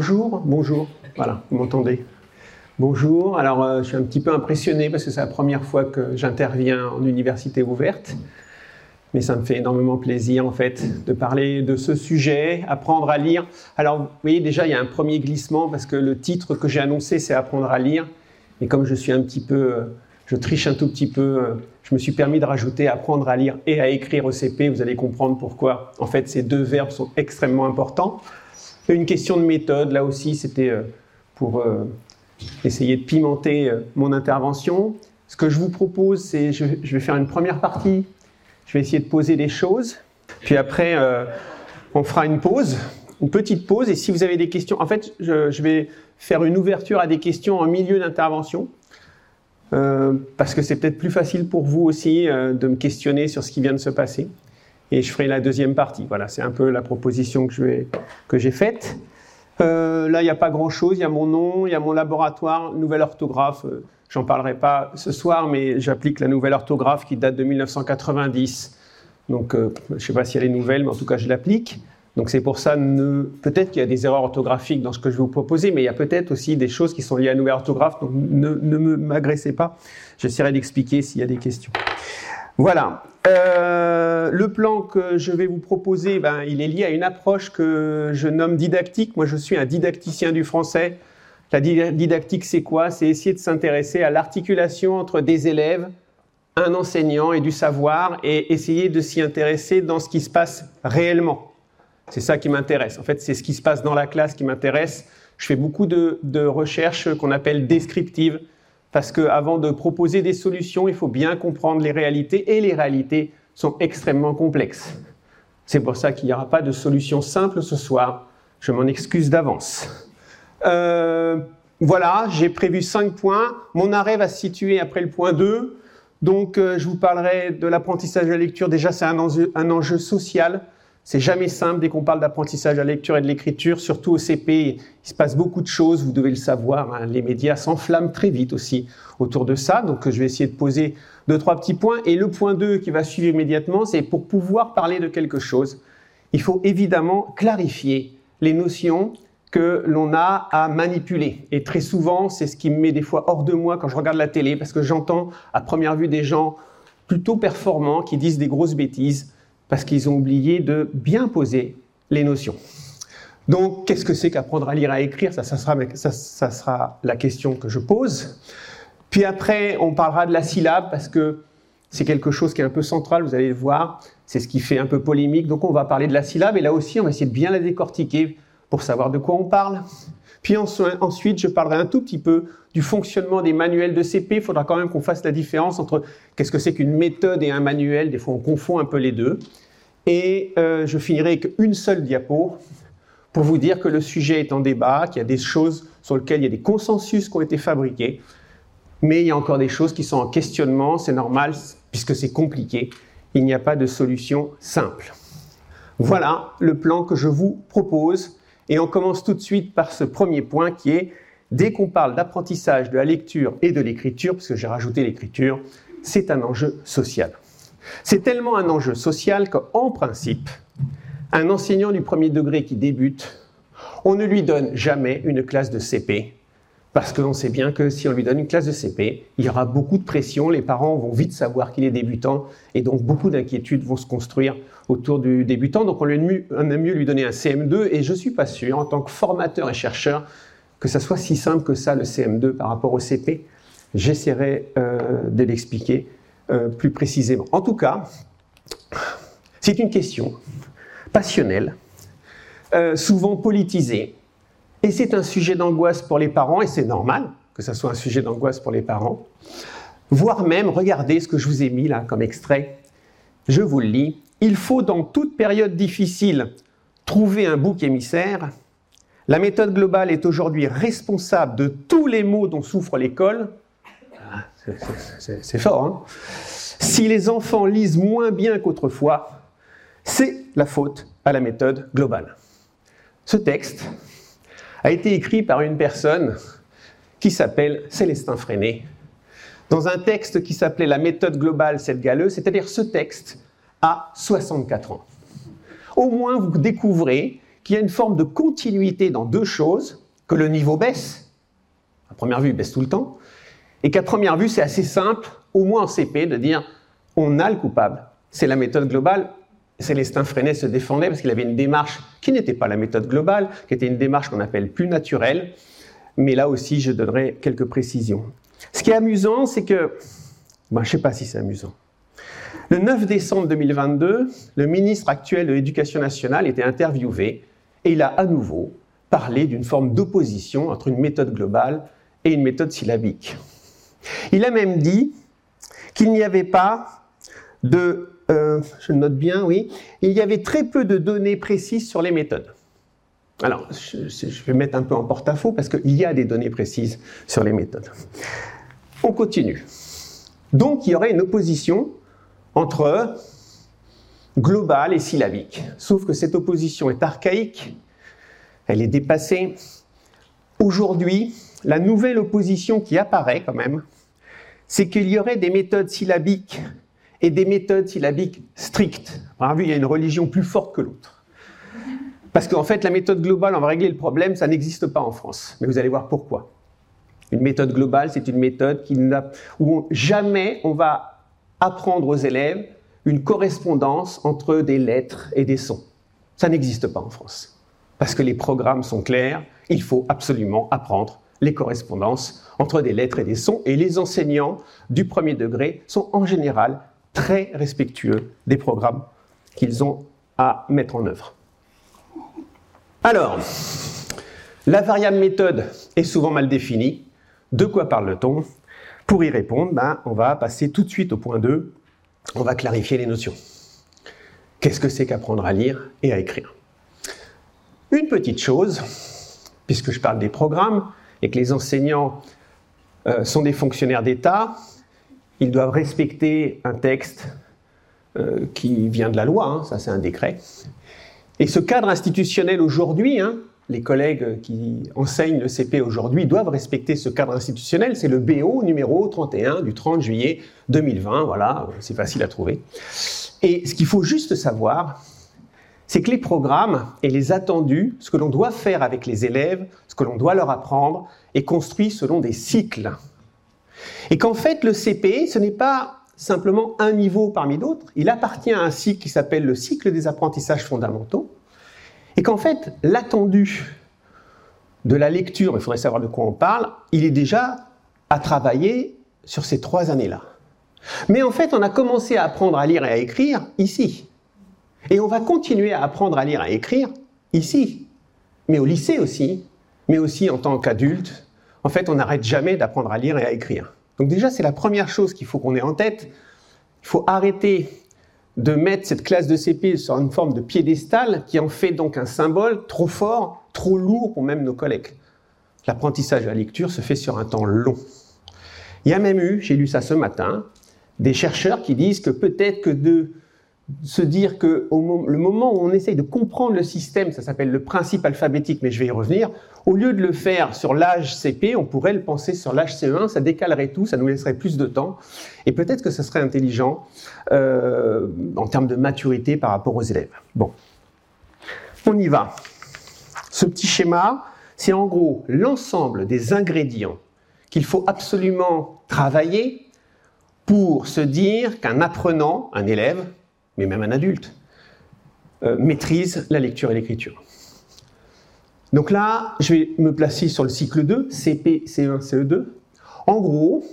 Bonjour, bonjour. Voilà, vous m'entendez? Bonjour. Alors, euh, je suis un petit peu impressionné parce que c'est la première fois que j'interviens en université ouverte. Mais ça me fait énormément plaisir, en fait, de parler de ce sujet, apprendre à lire. Alors, vous voyez, déjà, il y a un premier glissement parce que le titre que j'ai annoncé, c'est Apprendre à lire. Et comme je suis un petit peu, euh, je triche un tout petit peu, euh, je me suis permis de rajouter apprendre à lire et à écrire au CP. Vous allez comprendre pourquoi. En fait, ces deux verbes sont extrêmement importants. Une question de méthode, là aussi, c'était euh, pour euh, essayer de pimenter euh, mon intervention. Ce que je vous propose, c'est, je, vais faire une première partie, je vais essayer de poser des choses, puis après, on fera une pause, une petite pause, et si vous avez des questions, en fait, je, vais faire une ouverture à des questions en milieu d'intervention. parce que c'est peut-être plus facile pour vous aussi de me questionner sur ce qui vient de se passer et je ferai la deuxième partie. Voilà, c'est un peu la proposition que, que j'ai faite. Euh, là, il n'y a pas grand-chose. Il y a mon nom, il y a mon laboratoire, nouvelle orthographe. Euh, j'en parlerai pas ce soir, mais j'applique la nouvelle orthographe qui date de 1990. Donc, euh, je ne sais pas si elle est nouvelle, mais en tout cas, je l'applique. Donc, c'est pour ça, peut-être qu'il y a des erreurs orthographiques dans ce que je vais vous proposer, mais il y a peut-être aussi des choses qui sont liées à la nouvelle orthographe. Donc, ne, ne m'agressez pas. J'essaierai d'expliquer s'il y a des questions. Voilà. Euh, le plan que je vais vous proposer, ben, il est lié à une approche que je nomme didactique. Moi, je suis un didacticien du français. La didactique, c'est quoi? C'est essayer de s'intéresser à l'articulation entre des élèves, un enseignant et du savoir, et essayer de s'y intéresser dans ce qui se passe réellement. C'est ça qui m'intéresse. En fait, c'est ce qui se passe dans la classe qui m'intéresse. Je fais beaucoup de, de recherches qu'on appelle descriptives parce qu'avant de proposer des solutions, il faut bien comprendre les réalités, et les réalités sont extrêmement complexes. C'est pour ça qu'il n'y aura pas de solution simple ce soir. Je m'en excuse d'avance. Euh, voilà, j'ai prévu cinq points. Mon arrêt va se situer après le point 2. Donc, euh, je vous parlerai de l'apprentissage de la lecture. Déjà, c'est un enjeu social. C'est jamais simple dès qu'on parle d'apprentissage à la lecture et de l'écriture, surtout au CP. Il se passe beaucoup de choses, vous devez le savoir. Hein. Les médias s'enflamment très vite aussi autour de ça. Donc, je vais essayer de poser deux, trois petits points. Et le point 2 qui va suivre immédiatement, c'est pour pouvoir parler de quelque chose, il faut évidemment clarifier les notions que l'on a à manipuler. Et très souvent, c'est ce qui me met des fois hors de moi quand je regarde la télé, parce que j'entends à première vue des gens plutôt performants qui disent des grosses bêtises parce qu'ils ont oublié de bien poser les notions. Donc, qu'est-ce que c'est qu'apprendre à lire et à écrire? Ça, ça, sera, sera la question que je pose. Puis après, on parlera de la syllabe, parce que c'est quelque chose qui est un peu central, vous allez le voir. C'est ce qui fait un peu polémique. Donc, on va parler de la syllabe, et là aussi, on va essayer de bien la décortiquer pour savoir de quoi on parle. Puis ensuite, je parlerai un tout petit peu du fonctionnement des manuels de CP. Il faudra quand même qu'on fasse la différence entre qu'est-ce que c'est qu'une méthode et un manuel. Des fois, on confond un peu les deux. Et euh, je finirai avec une seule diapo pour vous dire que le sujet est en débat, qu'il y a des choses sur lesquelles il y a des consensus qui ont été fabriqués, mais il y a encore des choses qui sont en questionnement. C'est normal puisque c'est compliqué. Il n'y a pas de solution simple. Voilà le plan que je vous propose. Et on commence tout de suite par ce premier point qui est, dès qu'on parle d'apprentissage de la lecture et de l'écriture, parce que j'ai rajouté l'écriture, c'est un enjeu social. C'est tellement un enjeu social qu'en principe, un enseignant du premier degré qui débute, on ne lui donne jamais une classe de CP, parce que l'on sait bien que si on lui donne une classe de CP, il y aura beaucoup de pression, les parents vont vite savoir qu'il est débutant, et donc beaucoup d'inquiétudes vont se construire autour du débutant. Donc on, aime mieux lui donner un CM2 et je ne suis pas sûr, en tant que formateur et chercheur, que ça soit si simple que ça, le CM2 par rapport au CP. J'essaierai euh, de l'expliquer euh, plus précisément. En tout cas, c'est une question passionnelle, euh, souvent politisée, et c'est un sujet d'angoisse pour les parents, et c'est normal que ça soit un sujet d'angoisse pour les parents, voire même, regardez ce que je vous ai mis là comme extrait, je vous le lis, il faut dans toute période difficile trouver un bouc émissaire. La méthode globale est aujourd'hui responsable de tous les maux dont souffre l'école. Ah, c'est fort. Hein si les enfants lisent moins bien qu'autrefois, c'est la faute à la méthode globale. Ce texte a été écrit par une personne qui s'appelle Célestin Freinet, dans un texte qui s'appelait La méthode globale, cette galeuse, c'est-à-dire ce texte à 64 ans. Au moins, vous découvrez qu'il y a une forme de continuité dans deux choses, que le niveau baisse, à première vue il baisse tout le temps, et qu'à première vue c'est assez simple, au moins en CP, de dire on a le coupable. C'est la méthode globale. Célestin Freinet se défendait parce qu'il avait une démarche qui n'était pas la méthode globale, qui était une démarche qu'on appelle plus naturelle. Mais là aussi, je donnerai quelques précisions. Ce qui est amusant, c'est que, ben, je ne sais pas si c'est amusant. Le 9 décembre 2022, le ministre actuel de l'Éducation nationale était interviewé et il a à nouveau parlé d'une forme d'opposition entre une méthode globale et une méthode syllabique. Il a même dit qu'il n'y avait pas de, euh, je note bien, oui, il y avait très peu de données précises sur les méthodes. Alors, je, je vais mettre un peu en porte-à-faux parce qu'il y a des données précises sur les méthodes. On continue. Donc, il y aurait une opposition entre global et syllabique. Sauf que cette opposition est archaïque, elle est dépassée. Aujourd'hui, la nouvelle opposition qui apparaît quand même, c'est qu'il y aurait des méthodes syllabiques et des méthodes syllabiques strictes. Par vue, il y a une religion plus forte que l'autre. Parce qu'en fait, la méthode globale, on va régler le problème, ça n'existe pas en France. Mais vous allez voir pourquoi. Une méthode globale, c'est une méthode qui où jamais on va apprendre aux élèves une correspondance entre des lettres et des sons. Ça n'existe pas en France. Parce que les programmes sont clairs, il faut absolument apprendre les correspondances entre des lettres et des sons, et les enseignants du premier degré sont en général très respectueux des programmes qu'ils ont à mettre en œuvre. Alors, la variable méthode est souvent mal définie. De quoi parle-t-on? Pour y répondre, ben, on va passer tout de suite au point 2. On va clarifier les notions. Qu'est-ce que c'est qu'apprendre à lire et à écrire? Une petite chose, puisque je parle des programmes et que les enseignants euh, sont des fonctionnaires d'État, ils doivent respecter un texte euh, qui vient de la loi, hein, ça c'est un décret. Et ce cadre institutionnel aujourd'hui, hein, les collègues qui enseignent le CP aujourd'hui doivent respecter ce cadre institutionnel, c'est le BO numéro 31 du 30 juillet 2020, voilà, c'est facile à trouver. Et ce qu'il faut juste savoir, c'est que les programmes et les attendus, ce que l'on doit faire avec les élèves, ce que l'on doit leur apprendre, est construit selon des cycles. Et qu'en fait, le CP, ce n'est pas simplement un niveau parmi d'autres, il appartient à un cycle qui s'appelle le cycle des apprentissages fondamentaux, et qu'en fait, l'attendu de la lecture, il faudrait savoir de quoi on parle, il est déjà à travailler sur ces trois années-là. Mais en fait, on a commencé à apprendre à lire et à écrire ici. Et on va continuer à apprendre à lire et à écrire ici. Mais au lycée aussi, mais aussi en tant qu'adulte, en fait, on n'arrête jamais d'apprendre à lire et à écrire. Donc déjà, c'est la première chose qu'il faut qu'on ait en tête. Il faut arrêter de mettre cette classe de CP sur une forme de piédestal qui en fait donc un symbole trop fort, trop lourd pour même nos collègues. L'apprentissage de la lecture se fait sur un temps long. Il y a même eu, j'ai lu ça ce matin, des chercheurs qui disent que peut-être que de se dire que le moment où on essaye de comprendre le système, ça s'appelle le principe alphabétique, mais je vais y revenir, au lieu de le faire sur l'âge CP, on pourrait le penser sur l'âge CE1, ça décalerait tout, ça nous laisserait plus de temps, et peut-être que ce serait intelligent euh, en termes de maturité par rapport aux élèves. Bon, on y va. Ce petit schéma, c'est en gros l'ensemble des ingrédients qu'il faut absolument travailler pour se dire qu'un apprenant, un élève, mais même un adulte, euh, maîtrise la lecture et l'écriture. Donc là, je vais me placer sur le cycle 2, CP, CE1, CE2. En gros,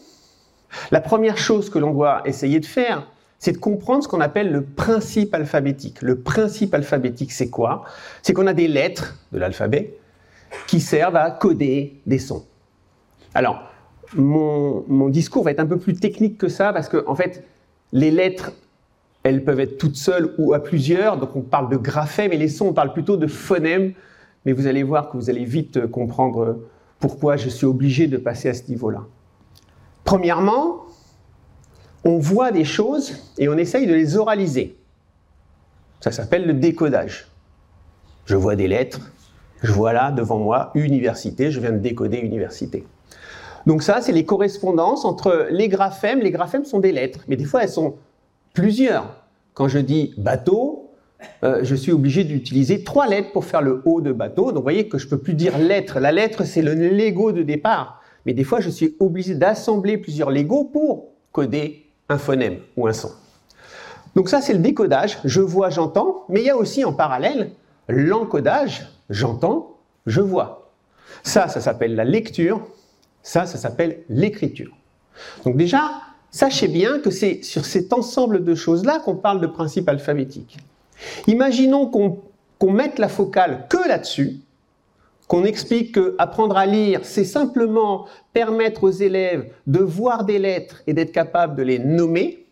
la première chose que l'on doit essayer de faire, c'est de comprendre ce qu'on appelle le principe alphabétique. Le principe alphabétique, c'est quoi? C'est qu'on a des lettres de l'alphabet qui servent à coder des sons. Alors, mon, mon, discours va être un peu plus technique que ça parce que, en fait, les lettres elles peuvent être toutes seules ou à plusieurs, donc on parle de graphèmes, et les sons, on parle plutôt de phonèmes, mais vous allez voir que vous allez vite comprendre pourquoi je suis obligé de passer à ce niveau-là. Premièrement, on voit des choses et on essaye de les oraliser. Ça s'appelle le décodage. Je vois des lettres, je vois là devant moi université, je viens de décoder université. Donc ça, c'est les correspondances entre les graphèmes. Les graphèmes sont des lettres, mais des fois elles sont plusieurs. Quand je dis bateau, euh, je suis obligé d'utiliser trois lettres pour faire le haut de bateau. Donc vous voyez que je ne peux plus dire lettre. La lettre, c'est le Lego de départ. Mais des fois, je suis obligé d'assembler plusieurs Legos pour coder un phonème ou un son. Donc ça, c'est le décodage. Je vois, j'entends. Mais il y a aussi en parallèle l'encodage. J'entends, je vois. Ça, ça s'appelle la lecture. Ça, ça s'appelle l'écriture. Donc déjà, sachez bien que c'est sur cet ensemble de choses-là qu'on parle de principe alphabétique. Imaginons qu'on mette la focale que là-dessus, qu'on explique qu'apprendre à lire, c'est simplement permettre aux élèves de voir des lettres et d'être capable de les nommer,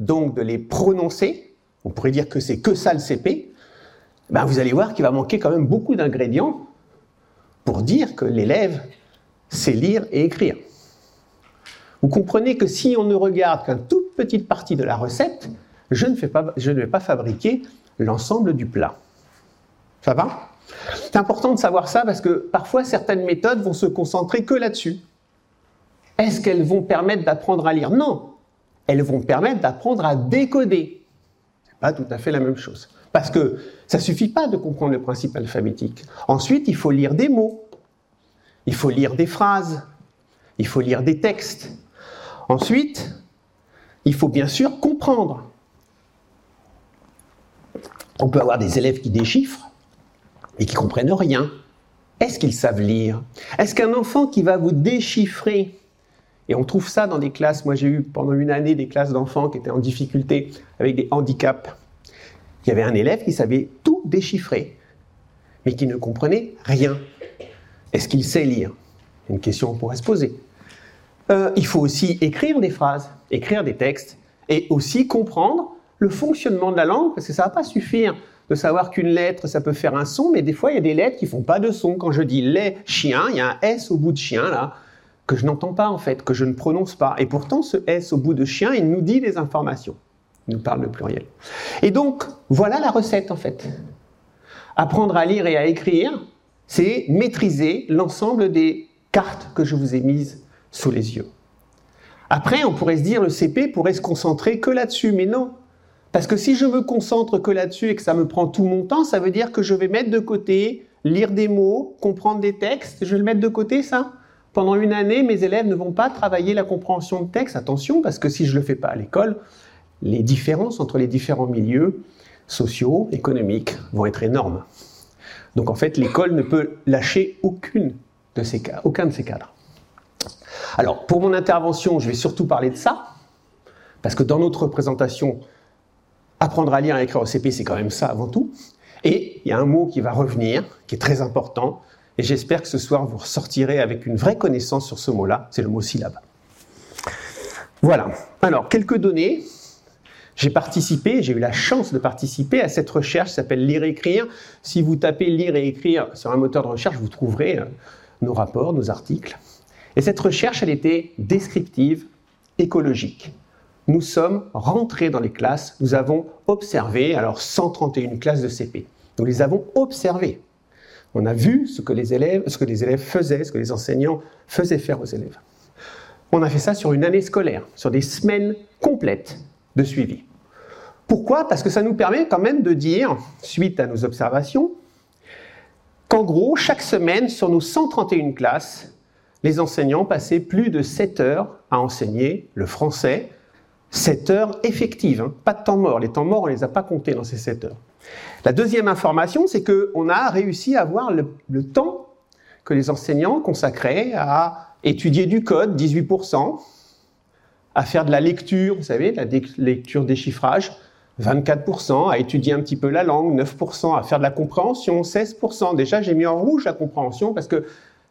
donc de les prononcer. On pourrait dire que c'est que ça le CP. Ben vous allez voir qu'il va manquer quand même beaucoup d'ingrédients pour dire que l'élève sait lire et écrire. Vous comprenez que si on ne regarde qu'une toute petite partie de la recette, je ne, ne vais pas fabriquer l'ensemble du plat. Ça va? C'est important de savoir ça parce que parfois certaines méthodes vont se concentrer que là-dessus. Est-ce qu'elles vont permettre d'apprendre à lire? Non. Elles vont permettre d'apprendre à décoder. C'est pas tout à fait la même chose. Parce que ça suffit pas de comprendre le principe alphabétique. Ensuite, il faut lire des mots. Il faut lire des phrases. Il faut lire des textes. Ensuite, il faut bien sûr comprendre. On peut avoir des élèves qui déchiffrent et qui comprennent rien. Est-ce qu'ils savent lire? Est-ce qu'un enfant qui va vous déchiffrer, et on trouve ça dans des classes, moi j'ai eu pendant une année des classes d'enfants qui étaient en difficulté avec des handicaps, il y avait un élève qui savait tout déchiffrer, mais qui ne comprenait rien. Est-ce qu'il sait lire? Une question qu'on pourrait se poser. Euh, il faut aussi écrire des phrases, écrire des textes, et aussi comprendre le fonctionnement de la langue, parce que ça ne va pas suffire de savoir qu'une lettre, ça peut faire un son, mais des fois, il y a des lettres qui font pas de son. Quand je dis les chiens, il y a un S au bout de chien, là, que je n'entends pas, en fait, que je ne prononce pas. Et pourtant, ce S au bout de chien, il nous dit des informations. Il nous parle le pluriel. Et donc, voilà la recette, en fait. Apprendre à lire et à écrire, c'est maîtriser l'ensemble des cartes que je vous ai mises sous les yeux. Après, on pourrait se dire, le CP pourrait se concentrer que là-dessus, mais non. Parce que si je me concentre que là-dessus et que ça me prend tout mon temps, ça veut dire que je vais mettre de côté, lire des mots, comprendre des textes, je vais le mettre de côté ça. Pendant une année, mes élèves ne vont pas travailler la compréhension de texte. Attention, parce que si je ne le fais pas à l'école, les différences entre les différents milieux sociaux, économiques vont être énormes. Donc en fait, l'école ne peut lâcher aucune de ces, aucun de ces cadres. Alors, pour mon intervention, je vais surtout parler de ça, parce que dans notre présentation, apprendre à lire et écrire au CP, c'est quand même ça avant tout. Et il y a un mot qui va revenir, qui est très important, et j'espère que ce soir vous ressortirez avec une vraie connaissance sur ce mot-là, c'est le mot syllabe. Voilà. Alors, quelques données. J'ai participé, j'ai eu la chance de participer à cette recherche qui s'appelle Lire et écrire. Si vous tapez Lire et écrire sur un moteur de recherche, vous trouverez euh, nos rapports, nos articles. Et cette recherche, elle était descriptive, écologique nous sommes rentrés dans les classes, nous avons observé, alors 131 classes de CP, nous les avons observées. On a vu ce que les élèves, faisaient, ce que les enseignants faisaient faire aux élèves. On a fait ça sur une année scolaire, sur des semaines complètes de suivi. Pourquoi? Parce que ça nous permet quand même de dire, suite à nos observations, qu'en gros, chaque semaine, sur nos 131 classes, les enseignants passaient plus de 7 heures à enseigner le français, 7 heures effectives, hein. pas de temps mort. Les temps morts, on ne les a pas comptés dans ces 7 heures. La deuxième information, c'est qu'on a réussi à avoir le, le, temps que les enseignants consacraient à étudier du code, 18%, à faire de la lecture, vous savez, la lecture déchiffrage, 24%, à étudier un petit peu la langue, 9%, à faire de la compréhension, 16%. Déjà, j'ai mis en rouge la compréhension parce que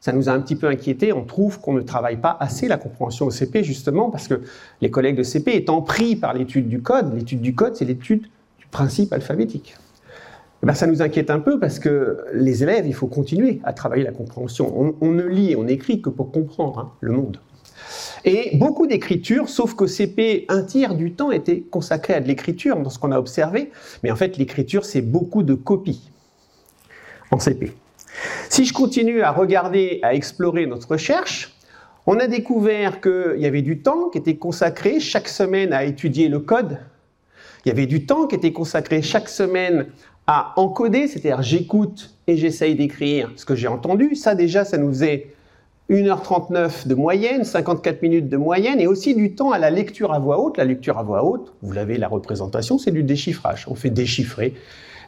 ça nous a un petit peu inquiété. On trouve qu'on ne travaille pas assez la compréhension au CP, justement, parce que les collègues de CP étant pris par l'étude du code, l'étude du code, c'est l'étude du principe alphabétique. Eh ben, ça nous inquiète un peu parce que les élèves, il faut continuer à travailler la compréhension. On, ne lit, on écrit que pour comprendre hein, le monde. Et beaucoup d'écriture, sauf qu'au CP, un tiers du temps était consacré à de l'écriture, dans ce qu'on a observé. Mais en fait, l'écriture, c'est beaucoup de copies en CP. Si je continue à regarder, à explorer notre recherche, on a découvert qu'il y avait du temps qui était consacré chaque semaine à étudier le code, Il y avait du temps qui était consacré chaque semaine à encoder, c'est-à-dire j'écoute et j'essaye d'écrire ce que j'ai entendu. Ça déjà, ça nous faisait 1h39 de moyenne, 54 minutes de moyenne, et aussi du temps à la lecture à voix haute. La lecture à voix haute, vous l'avez la représentation, c'est du déchiffrage. On fait déchiffrer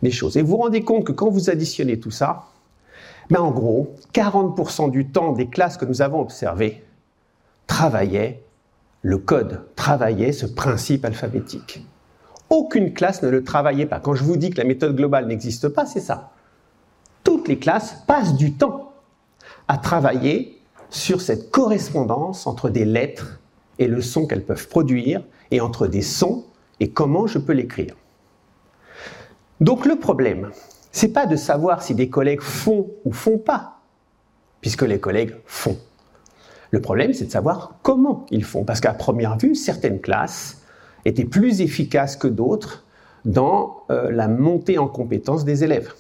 des choses. Et vous vous rendez compte que quand vous additionnez tout ça, ben en gros, 40% du temps des classes que nous avons observées travaillaient le code, travaillaient ce principe alphabétique. Aucune classe ne le travaillait pas. Quand je vous dis que la méthode globale n'existe pas, c'est ça. Toutes les classes passent du temps à travailler sur cette correspondance entre des lettres et le son qu'elles peuvent produire, et entre des sons et comment je peux l'écrire. Donc le problème, c'est pas de savoir si des collègues font ou font pas, puisque les collègues font. Le problème, c'est de savoir comment ils font, parce qu'à première vue, certaines classes étaient plus efficaces que d'autres dans euh, la montée en compétence des élèves.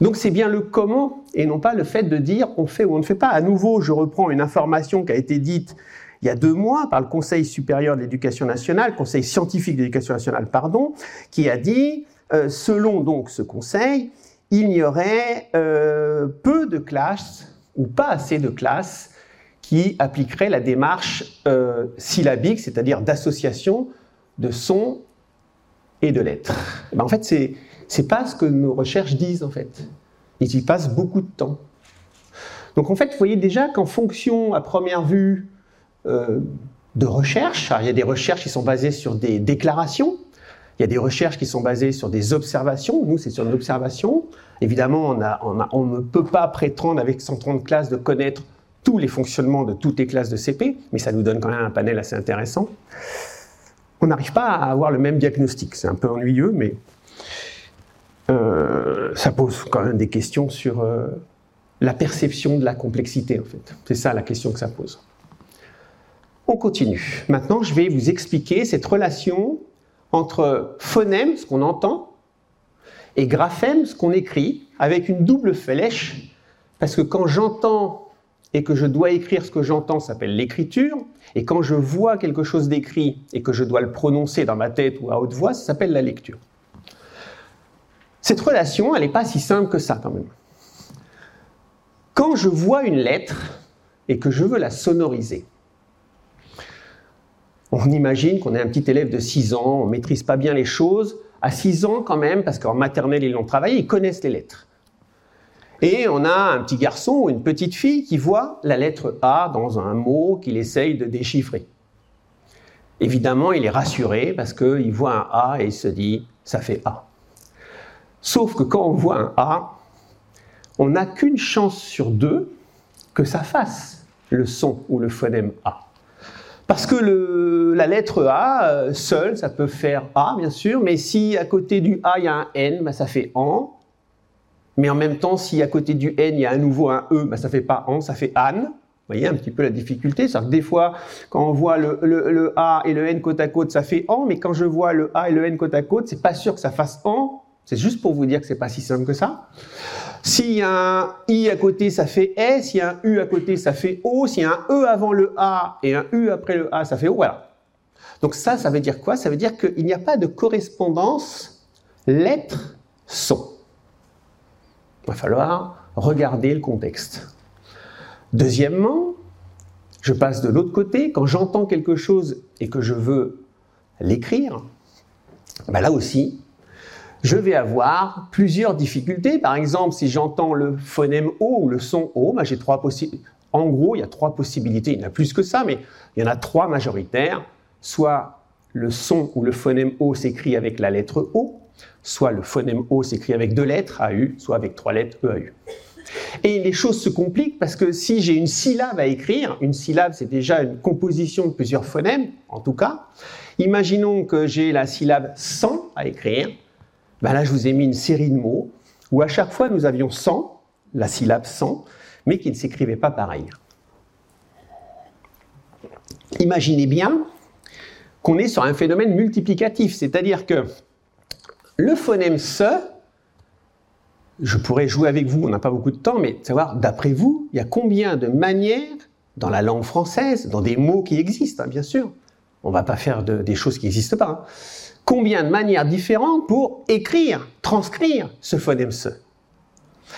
Donc c'est bien le comment et non pas le fait de dire on fait ou on ne fait pas. À nouveau, je reprends une information qui a été dite il y a deux mois par le Conseil supérieur de l'éducation nationale, Conseil scientifique de l'éducation nationale, pardon, qui a dit, selon donc ce conseil, il y aurait euh, peu de classes ou pas assez de classes qui appliqueraient la démarche euh, syllabique, c'est-à-dire d'association de sons et de lettres. Ben, en fait, c'est c'est pas ce que nos recherches disent en fait. Ils y passent beaucoup de temps. Donc en fait, vous voyez déjà qu'en fonction, à première vue, euh, de recherche, il y a des recherches qui sont basées sur des déclarations, il y a des recherches qui sont basées sur des observations. Nous, c'est sur une observation. Évidemment, on, ne peut pas prétendre avec 130 classes de connaître tous les fonctionnements de toutes les classes de CP, mais ça nous donne quand même un panel assez intéressant. On n'arrive pas à avoir le même diagnostic. C'est un peu ennuyeux, mais euh, ça pose quand même des questions sur euh, la perception de la complexité, en fait. C'est ça la question que ça pose. On continue. Maintenant, je vais vous expliquer cette relation entre phonème, ce qu'on entend, et graphème, ce qu'on écrit, avec une double flèche, parce que quand j'entends et que je dois écrire ce que j'entends, ça s'appelle l'écriture, et quand je vois quelque chose d'écrit et que je dois le prononcer dans ma tête ou à haute voix, ça s'appelle la lecture. Cette relation, elle n'est pas si simple que ça quand même. Quand je vois une lettre et que je veux la sonoriser, on imagine qu'on est un petit élève de 6 ans, on ne maîtrise pas bien les choses. À 6 ans quand même, parce qu'en maternelle ils l'ont travaillé, ils connaissent les lettres. Et on a un petit garçon ou une petite fille qui voit la lettre A dans un mot qu'il essaye de déchiffrer. Évidemment, il est rassuré parce qu'il voit un A et il se dit, ça fait A. Sauf que quand on voit un A, on n'a qu'une chance sur deux que ça fasse le son ou le phonème A. Parce que la lettre A, euh, seule, ça peut faire A, bien sûr, mais si à côté du A, il y a un N, bah, ça fait AN. Mais en même temps, si à côté du N, il y a à nouveau un E, bah, ça fait pas AN, ça fait AN. Vous voyez un petit peu la difficulté. C'est-à-dire que des fois, quand on voit le, le, A et le N côte à côte, ça fait AN, mais quand je vois le A et le N côte à côte, c'est pas sûr que ça fasse AN, c'est juste pour vous dire que c'est pas si simple que ça. S'il y a un I à côté, ça fait S. S'il y a un U à côté, ça fait O. S'il y a un E avant le A et un U après le A, ça fait O. Voilà. Donc ça, ça veut dire quoi? Ça veut dire qu'il n'y a pas de correspondance lettre-son. Il va falloir regarder le contexte. Deuxièmement, je passe de l'autre côté. Quand j'entends quelque chose et que je veux l'écrire, ben là aussi, je vais avoir plusieurs difficultés. Par exemple, si j'entends le phonème O ou le son O, ben j'ai trois. En gros, il y a trois possibilités. Il y en a plus que ça, mais il y en a trois majoritaires. Soit le son ou le phonème O s'écrit avec la lettre O, soit le phonème O s'écrit avec deux lettres, AU, soit avec trois lettres, EAU. Et les choses se compliquent parce que si j'ai une syllabe à écrire, une syllabe c'est déjà une composition de plusieurs phonèmes, en tout cas, imaginons que j'ai la syllabe sans à écrire, ben là, je vous ai mis une série de mots où à chaque fois nous avions 100, la syllabe 100, mais qui ne s'écrivait pas pareil. Imaginez bien qu'on est sur un phénomène multiplicatif, c'est-à-dire que le phonème se, je pourrais jouer avec vous, on n'a pas beaucoup de temps, mais savoir, d'après vous, il y a combien de manières dans la langue française, dans des mots qui existent, hein, bien sûr, on ne va pas faire des choses qui n'existent pas, hein combien de manières différentes pour écrire, transcrire ce phonème se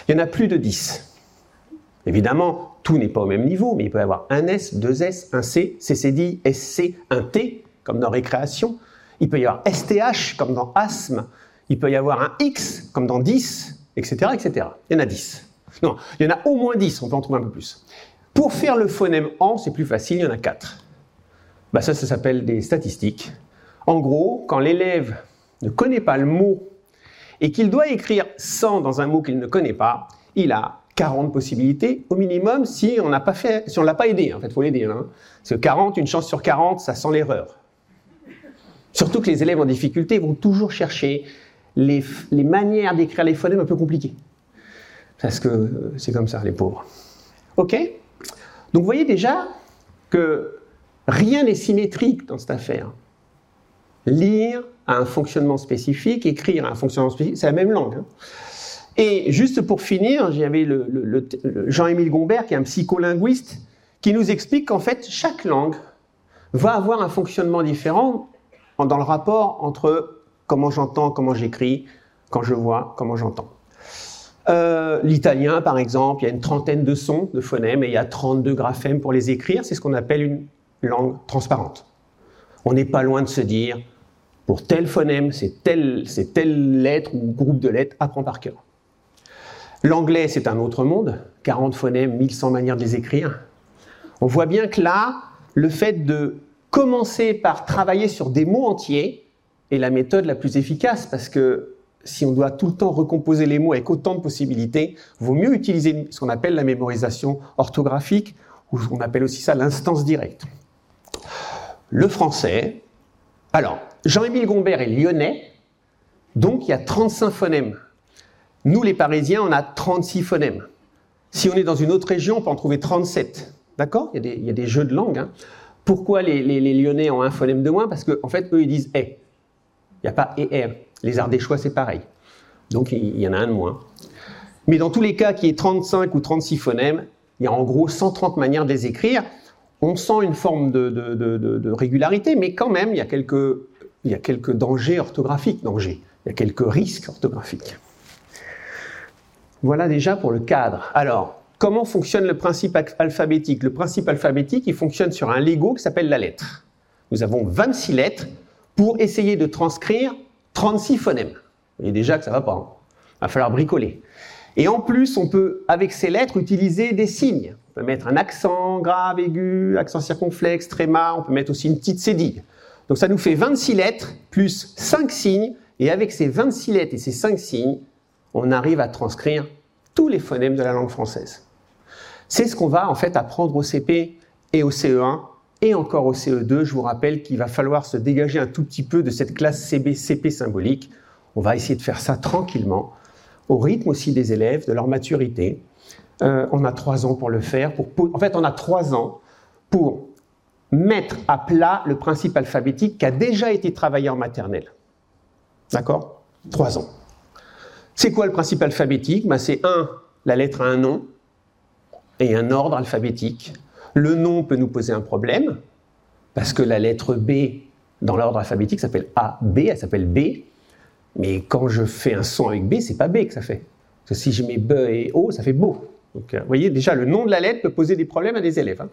Il y en a plus de 10. Évidemment, tout n'est pas au même niveau, mais il peut y avoir un S, deux S, un C, CCD, SC, un T, comme dans récréation. Il peut y avoir STH, comme dans asthme. Il peut y avoir un X, comme dans 10, etc., etc. Il y en a 10. Non, il y en a au moins 10, on peut en trouver un peu plus. Pour faire le phonème en, c'est plus facile, il y en a 4. Bah ça, ça s'appelle des statistiques. En gros, quand l'élève ne connaît pas le mot et qu'il doit écrire sans dans un mot qu'il ne connaît pas, il a 40 possibilités au minimum si on n'a l'a pas aidé. En fait, faut l'aider. Hein. Parce que 40, une chance sur 40, ça sent l'erreur. Surtout que les élèves en difficulté vont toujours chercher les, les manières d'écrire les phonèmes un peu compliquées. Parce que euh, c'est comme ça, les pauvres. Ok? Donc vous voyez déjà que rien n'est symétrique dans cette affaire. Lire a un fonctionnement spécifique, écrire a un fonctionnement spécifique, c'est la même langue. Hein. Et juste pour finir, j'avais le, le, Jean-Émile Gombert, qui est un psycholinguiste, qui nous explique qu'en fait, chaque langue va avoir un fonctionnement différent dans le rapport entre comment j'entends, comment j'écris, quand je vois, comment j'entends. Euh, l'italien, par exemple, il y a une trentaine de sons, de phonèmes, et il y a 32 graphèmes pour les écrire. C'est ce qu'on appelle une langue transparente. On n'est pas loin de se dire, pour tel phonème, c'est telle, telle lettre ou groupe de lettres, apprends par cœur. L'anglais, c'est un autre monde, 40 phonèmes, 1100 manières de les écrire. On voit bien que là, le fait de commencer par travailler sur des mots entiers est la méthode la plus efficace parce que si on doit tout le temps recomposer les mots avec autant de possibilités, vaut mieux utiliser ce qu'on appelle la mémorisation orthographique ou on appelle aussi ça l'instance directe. Le français, alors Jean-Émile Gombert est lyonnais, donc il y a 35 phonèmes nous, les Parisiens, on a 36 phonèmes. Si on est dans une autre région, on peut en trouver 37. D'accord? Il, y a des jeux de langue. Hein. Pourquoi les, Lyonnais ont un phonème de moins? Parce qu'en en fait, eux, ils disent eh. Il n'y a pas er. Les Ardéchois, c'est pareil. Donc, il y en a un de moins. Mais dans tous les cas, qu'il y ait 35 ou 36 phonèmes, il y a en gros 130 manières de. On sent une forme de, régularité, mais quand même, il y, a quelques, il y a quelques dangers orthographiques. Dangers. Il y a quelques risques orthographiques. Voilà déjà pour le cadre. Alors, comment fonctionne le principe alphabétique? Le principe alphabétique, il fonctionne sur un Lego qui s'appelle la lettre. Nous avons 26 lettres pour essayer de transcrire 36 phonèmes. Voyez déjà que ça ne va pas. Hein. Il va falloir bricoler. Et en plus, on peut, avec ces lettres, utiliser des signes. On peut mettre un accent grave, aigu, accent circonflexe, tréma, on peut mettre aussi une petite cédille. Donc ça nous fait 26 lettres plus 5 signes, et avec ces 26 lettres et ces 5 signes, on arrive à transcrire tous les phonèmes de la langue française. C'est ce qu'on va en fait apprendre au CP et au CE1 et encore au CE2. Je vous rappelle qu'il va falloir se dégager un tout petit peu de cette classe CB, CP symbolique. On va essayer de faire ça tranquillement, au rythme aussi des élèves, de leur maturité. Euh, on a trois ans pour le faire. en fait, on a trois ans pour mettre à plat le principe alphabétique qui a déjà été travaillé en maternelle. D'accord? Trois ans. C'est quoi le principe alphabétique? Ben, C'est un, la lettre a un nom et un ordre alphabétique. Le nom peut nous poser un problème, parce que la lettre B dans l'ordre alphabétique s'appelle A, B, elle s'appelle B, mais quand je fais un son avec B, c'est pas B que ça fait. Parce que si je mets B et O, ça fait beau. Donc, euh, vous voyez, déjà, le nom de la lettre peut poser des problèmes à des élèves. Hein.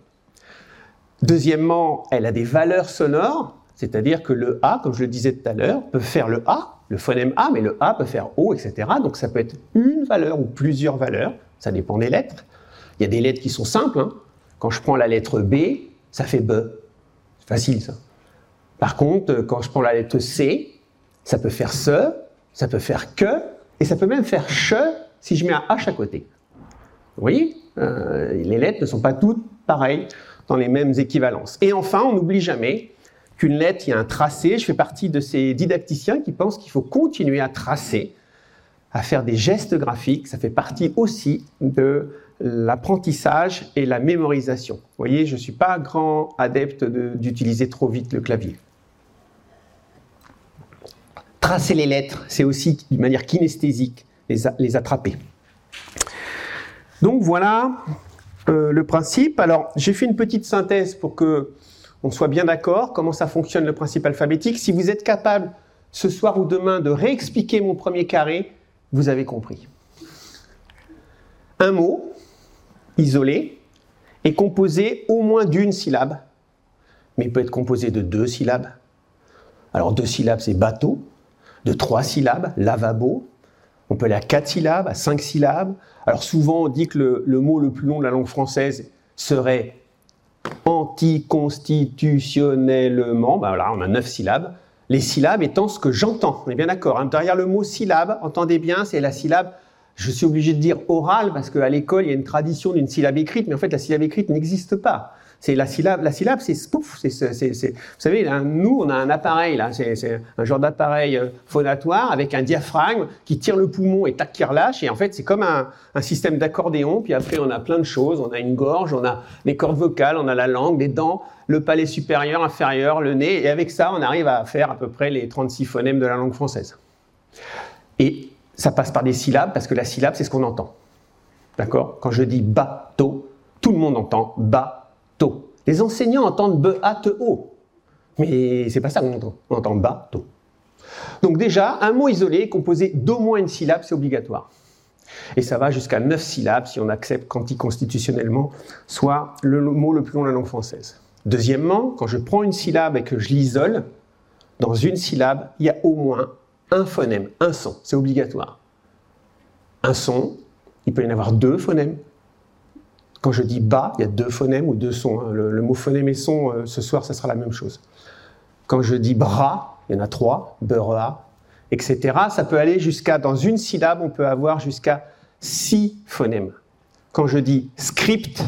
Deuxièmement, elle a des valeurs sonores, c'est-à-dire que le A, comme je le disais tout à l'heure, peut faire le A, le phonème A, mais le A peut faire O, etc. Donc ça peut être une valeur ou plusieurs valeurs, ça dépend des lettres. Il y a des lettres qui sont simples. Hein. Quand je prends la lettre B, ça fait B. C'est facile ça. Par contre, quand je prends la lettre C, ça peut faire ce, ça peut faire que, et ça peut même faire che si je mets un H à côté. Vous voyez? Euh, Les lettres ne sont pas toutes pareilles dans les mêmes équivalences. Et enfin, on n'oublie jamais qu'une lettre, il y a un tracé. Je fais partie de ces didacticiens qui pensent qu'il faut continuer à tracer, à faire des gestes graphiques. Ça fait partie aussi de l'apprentissage et la mémorisation. Vous voyez, je ne suis pas grand adepte d'utiliser trop vite le clavier. Tracer les lettres, c'est aussi d'une manière kinesthésique les, les attraper. Donc voilà euh, le principe. Alors j'ai fait une petite synthèse pour que on soit bien d'accord comment ça fonctionne le principe alphabétique. Si vous êtes capable ce soir ou demain de réexpliquer mon premier carré, vous avez compris. Un mot, isolé, est composé au moins d'une syllabe, mais il peut être composé de deux syllabes. Alors deux syllabes, c'est bateau, de trois syllabes, lavabo, on peut aller à quatre syllabes, à cinq syllabes. Alors souvent, on dit que le, mot le plus long de la langue française serait anticonstitutionnellement. Ben là, on a neuf syllabes. Les syllabes étant ce que j'entends. On est bien d'accord. Hein. Derrière le mot syllabe, entendez bien, c'est la syllabe. Je suis obligé de dire orale parce qu'à l'école, il y a une tradition d'une syllabe écrite, mais en fait, la syllabe écrite n'existe pas. C'est la syllabe, la syllabe, c'est spouf. C'est, vous savez, nous, on a un appareil là, c'est, un genre d'appareil euh, phonatoire avec un diaphragme qui tire le poumon et tac qui relâche. Et en fait, c'est comme un, système d'accordéon. Puis après, on a plein de choses. On a une gorge, on a les cordes vocales, on a la langue, les dents, le palais supérieur, inférieur, le nez. Et avec ça, on arrive à faire à peu près les 36 phonèmes de la langue française. Et ça passe par des syllabes parce que la syllabe, c'est ce qu'on entend. D'accord? Quand je dis bateau, tout le monde entend ba les enseignants entendent B-A-T-O, mais c'est pas ça qu'on entend. On entend bateau. Donc déjà, un mot isolé composé d'au moins une syllabe, c'est obligatoire. Et ça va jusqu'à 9 syllabes si on accepte qu'anticonstitutionnellement soit le mot le plus long de la langue française. Deuxièmement, quand je prends une syllabe et que je l'isole, dans une syllabe, il y a au moins un phonème, un son, c'est obligatoire. Un son, il peut y en avoir deux phonèmes, quand je dis bas, il y a deux phonèmes ou deux sons. Hein. Le, mot phonème et son, euh, ce soir, ça sera la même chose. Quand je dis bras, il y en a trois, bra, etc. Ça peut aller jusqu'à, dans une syllabe, on peut avoir jusqu'à six phonèmes. Quand je dis script,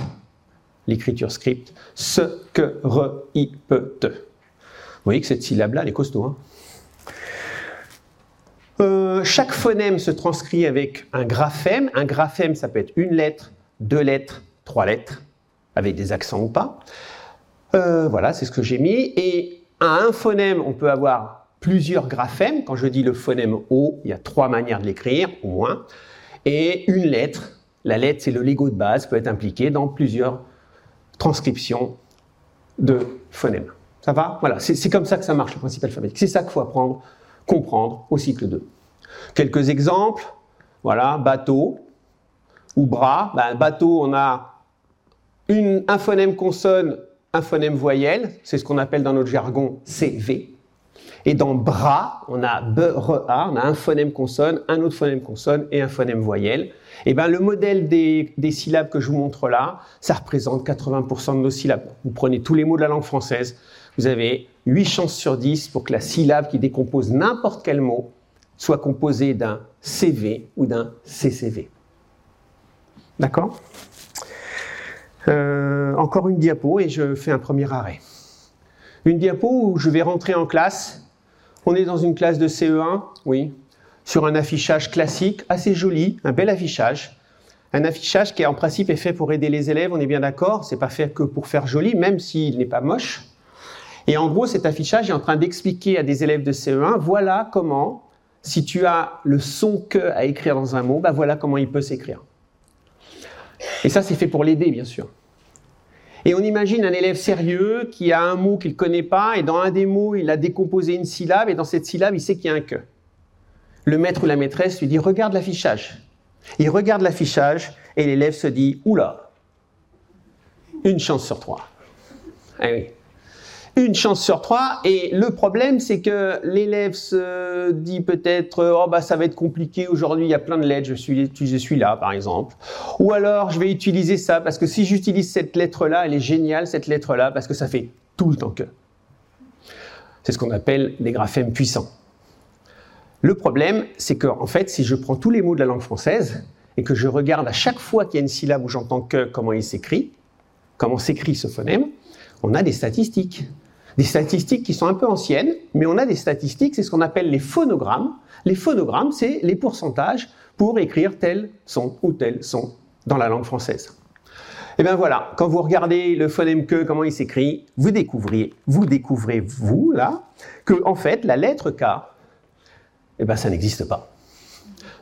l'écriture script, ce que re i peut te. Vous voyez que cette syllabe-là, elle est costaud. Hein. Euh, chaque phonème se transcrit avec un graphème. Un graphème, ça peut être une lettre, deux lettres, trois lettres, avec des accents ou pas. Euh, voilà, c'est ce que j'ai mis. Et à un phonème, on peut avoir plusieurs graphèmes. Quand je dis le phonème O, il y a trois manières de l'écrire, au moins. Et une lettre, la lettre, c'est le Lego de base, peut être impliqué dans plusieurs transcriptions de phonèmes. Ça va? Voilà, c'est comme ça que ça marche, le principe alphabétique. C'est ça qu'il faut apprendre, comprendre au cycle 2. Quelques exemples. Voilà, bateau ou bras. Ben, bateau, on a un phonème consonne, un phonème voyelle, c'est ce qu'on appelle dans notre jargon CV. Et dans bras, on a B, R, A, on a un phonème consonne, un autre phonème consonne et un phonème voyelle. Et ben le modèle des, des, syllabes que je vous montre là, ça représente 80% de nos syllabes. Vous prenez tous les mots de la langue française, vous avez 8 chances sur 10 pour que la syllabe qui décompose n'importe quel mot soit composée d'un CV ou d'un CCV. D'accord? Euh, encore une diapo et je fais un premier arrêt. Une diapo où je vais rentrer en classe. On est dans une classe de CE1, oui, sur un affichage classique, assez joli, un bel affichage. Un affichage qui en principe est fait pour aider les élèves, on est bien d'accord, c'est pas fait que pour faire joli, même s'il n'est pas moche. Et en gros, cet affichage est en train d'expliquer à des élèves de CE1, voilà comment, si tu as le son que à écrire dans un mot, bah voilà comment il peut s'écrire. Et ça, c'est fait pour l'aider, bien sûr. Et on imagine un élève sérieux qui a un mot qu'il ne connaît pas, et dans un des mots, il a décomposé une syllabe, et dans cette syllabe, il sait qu'il y a un que. Le maître ou la maîtresse lui dit Regarde l'affichage. Il regarde l'affichage, et l'élève se dit Oula, une chance sur trois. Ah oui une chance sur trois. Et le problème, c'est que l'élève se dit peut-être, oh bah ça va être compliqué aujourd'hui, il y a plein de lettres, je suis, je suis là par exemple. Ou alors, je vais utiliser ça parce que si j'utilise cette lettre-là, elle est géniale cette lettre-là parce que ça fait tout le temps que. C'est ce qu'on appelle des graphèmes puissants. Le problème, c'est que en fait, si je prends tous les mots de la langue française et que je regarde à chaque fois qu'il y a une syllabe où j'entends que, comment il s'écrit, comment s'écrit ce phonème, on a des statistiques. Des statistiques qui sont un peu anciennes, mais on a des statistiques, c'est ce qu'on appelle les phonogrammes. Les phonogrammes, c'est les pourcentages pour écrire tel son ou tel son dans la langue française. Et eh bien voilà, quand vous regardez le phonème que, comment il s'écrit, vous découvrez, vous découvrez, vous, là, que en fait, la lettre K, eh ben, ça n'existe pas.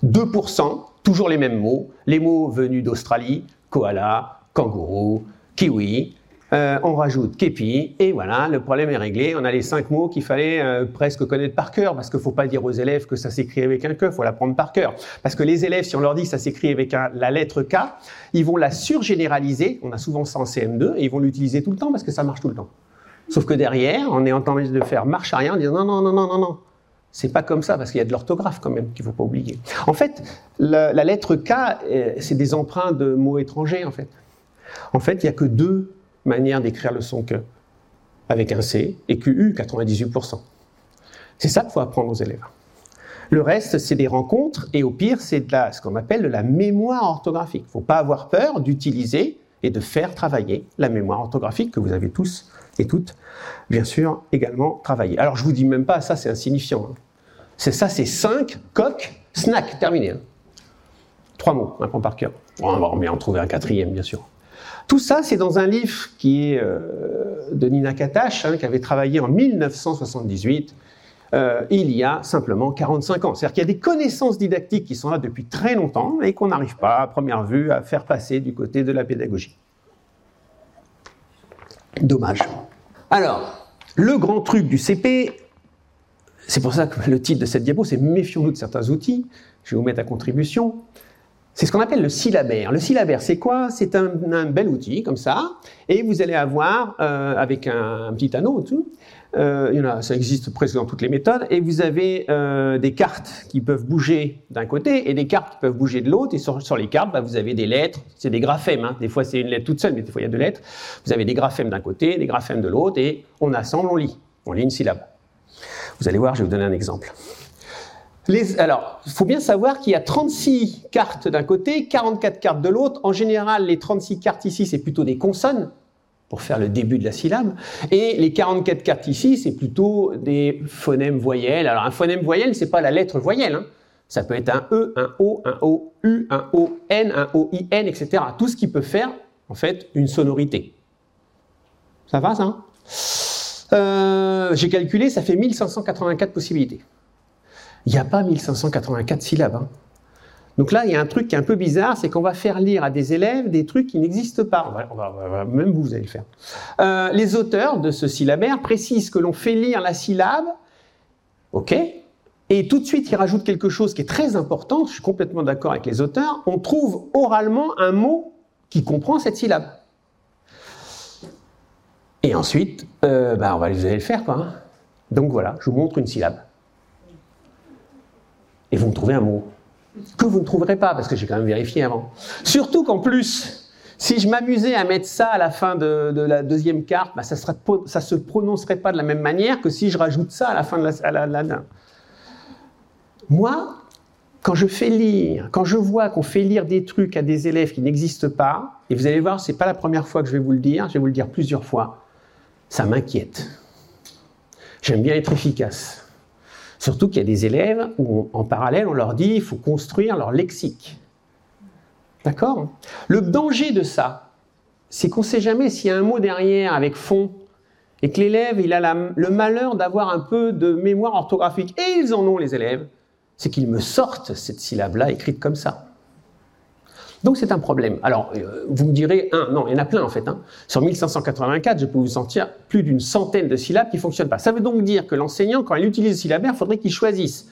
2%, toujours les mêmes mots, les mots venus d'Australie, koala, kangourou, kiwi, euh, on rajoute képi, et voilà, le problème est réglé. On a les cinq mots qu'il fallait euh, presque connaître par cœur, parce qu'il ne faut pas dire aux élèves que ça s'écrit avec un K, il faut l'apprendre par cœur. Parce que les élèves, si on leur dit que ça s'écrit avec la lettre K, ils vont la surgénéraliser, on a souvent ça en CM2, et ils vont l'utiliser tout le temps parce que ça marche tout le temps. Sauf que derrière, on est en train de faire marche arrière en disant non, non, non, non, non, non. C'est pas comme ça, parce qu'il y a de l'orthographe quand même qu'il ne faut pas oublier. En fait, la, la lettre K, euh, c'est des emprunts de mots étrangers, en fait. En fait, il n'y a que deux manière d'écrire le son que, avec un C, et QU, 98%. C'est ça qu'il faut apprendre aux élèves. Le reste, c'est des rencontres, et au pire, c'est de la, ce qu'on appelle de la mémoire orthographique. Il ne faut pas avoir peur d'utiliser et de faire travailler la mémoire orthographique que vous avez tous et toutes, bien sûr, également travaillé. Alors, je vous dis même pas, ça, c'est insignifiant. Hein. C'est ça, c'est 5, coq, snack, terminé. Hein. Trois mots, un point par cœur. On va en trouver un quatrième, bien sûr. Tout ça, c'est dans un livre qui est euh, de Nina Katash, hein, qui avait travaillé en 1978. Euh, il y a simplement 45 ans. C'est-à-dire qu'il y a des connaissances didactiques qui sont là depuis très longtemps et qu'on n'arrive pas, à première vue, à faire passer du côté de la pédagogie. Dommage. Alors, le grand truc du CP, c'est pour ça que le titre de cette diapo, c'est Méfions-nous de certains outils. Je vais vous mettre à contribution. C'est ce qu'on appelle le syllabaire. Le syllabaire, c'est quoi? C'est un, bel outil comme ça, et vous allez avoir euh, avec un, petit anneau. Euh, en a, ça existe presque dans toutes les méthodes, et vous avez euh, des cartes qui peuvent bouger d'un côté et des cartes qui peuvent bouger de l'autre. Et sur, les cartes, bah, vous avez des lettres, c'est des graphèmes. Hein. Des fois, c'est une lettre toute seule, mais des fois, il y a deux lettres. Vous avez des graphèmes d'un côté, des graphèmes de l'autre, et on assemble, on lit. On lit une syllabe. Vous allez voir, je vais vous donner un exemple alors, il faut bien savoir qu'il y a 36 cartes d'un côté, 44 cartes de l'autre. En général, les 36 cartes ici, c'est plutôt des consonnes, pour faire le début de la syllabe. Et les 44 cartes ici, c'est plutôt des phonèmes voyelles. Alors, un phonème voyelle, c'est pas la lettre voyelle. Hein. Ça peut être un E, un O, un O, U, un O, N, un O, I, N, etc. Tout ce qui peut faire, en fait, une sonorité. Ça va, ça euh, J'ai calculé, ça fait 1584 possibilités il n'y a pas 1584 syllabes. Hein. Donc là, il y a un truc qui est un peu bizarre, c'est qu'on va faire lire à des élèves des trucs qui n'existent pas. même vous, vous allez le faire. Euh, les auteurs de ce syllabaire précisent que l'on fait lire la syllabe, ok, et tout de suite, ils rajoutent quelque chose qui est très important, je suis complètement d'accord avec les auteurs, on trouve oralement un mot qui comprend cette syllabe. Et ensuite, euh, bah, on va, vous allez le faire, quoi. Hein. Donc voilà, je vous montre une syllabe et vous me trouvez un mot que vous ne trouverez pas, parce que j'ai quand même vérifié avant. Surtout qu'en plus, si je m'amusais à mettre ça à la fin de, la deuxième carte, bah, ça ne se prononcerait pas de la même manière que si je rajoute ça à la fin de la, la, Moi, quand je fais lire, quand je vois qu'on fait lire des trucs à des élèves qui n'existent pas, et vous allez voir, c'est pas la première fois que je vais vous le dire, je vais vous le dire plusieurs fois, ça m'inquiète. J'aime bien être efficace. Surtout qu'il y a des élèves où, en parallèle, on leur dit il faut construire leur lexique. D'accord? Le danger de ça, c'est qu'on ne sait jamais s'il y a un mot derrière avec fond et que l'élève il a le malheur d'avoir un peu de mémoire orthographique. Et ils en ont, les élèves. C'est qu'ils me sortent cette syllabe-là écrite comme ça. Donc c'est un problème. Alors, euh, vous me direz, non, il y en a plein en fait. Hein. Sur 1584, je peux vous sentir plus d'une centaine de syllabes qui ne fonctionnent pas. Ça veut donc dire que l'enseignant, quand il utilise le syllabaire, il faudrait qu'il choisisse.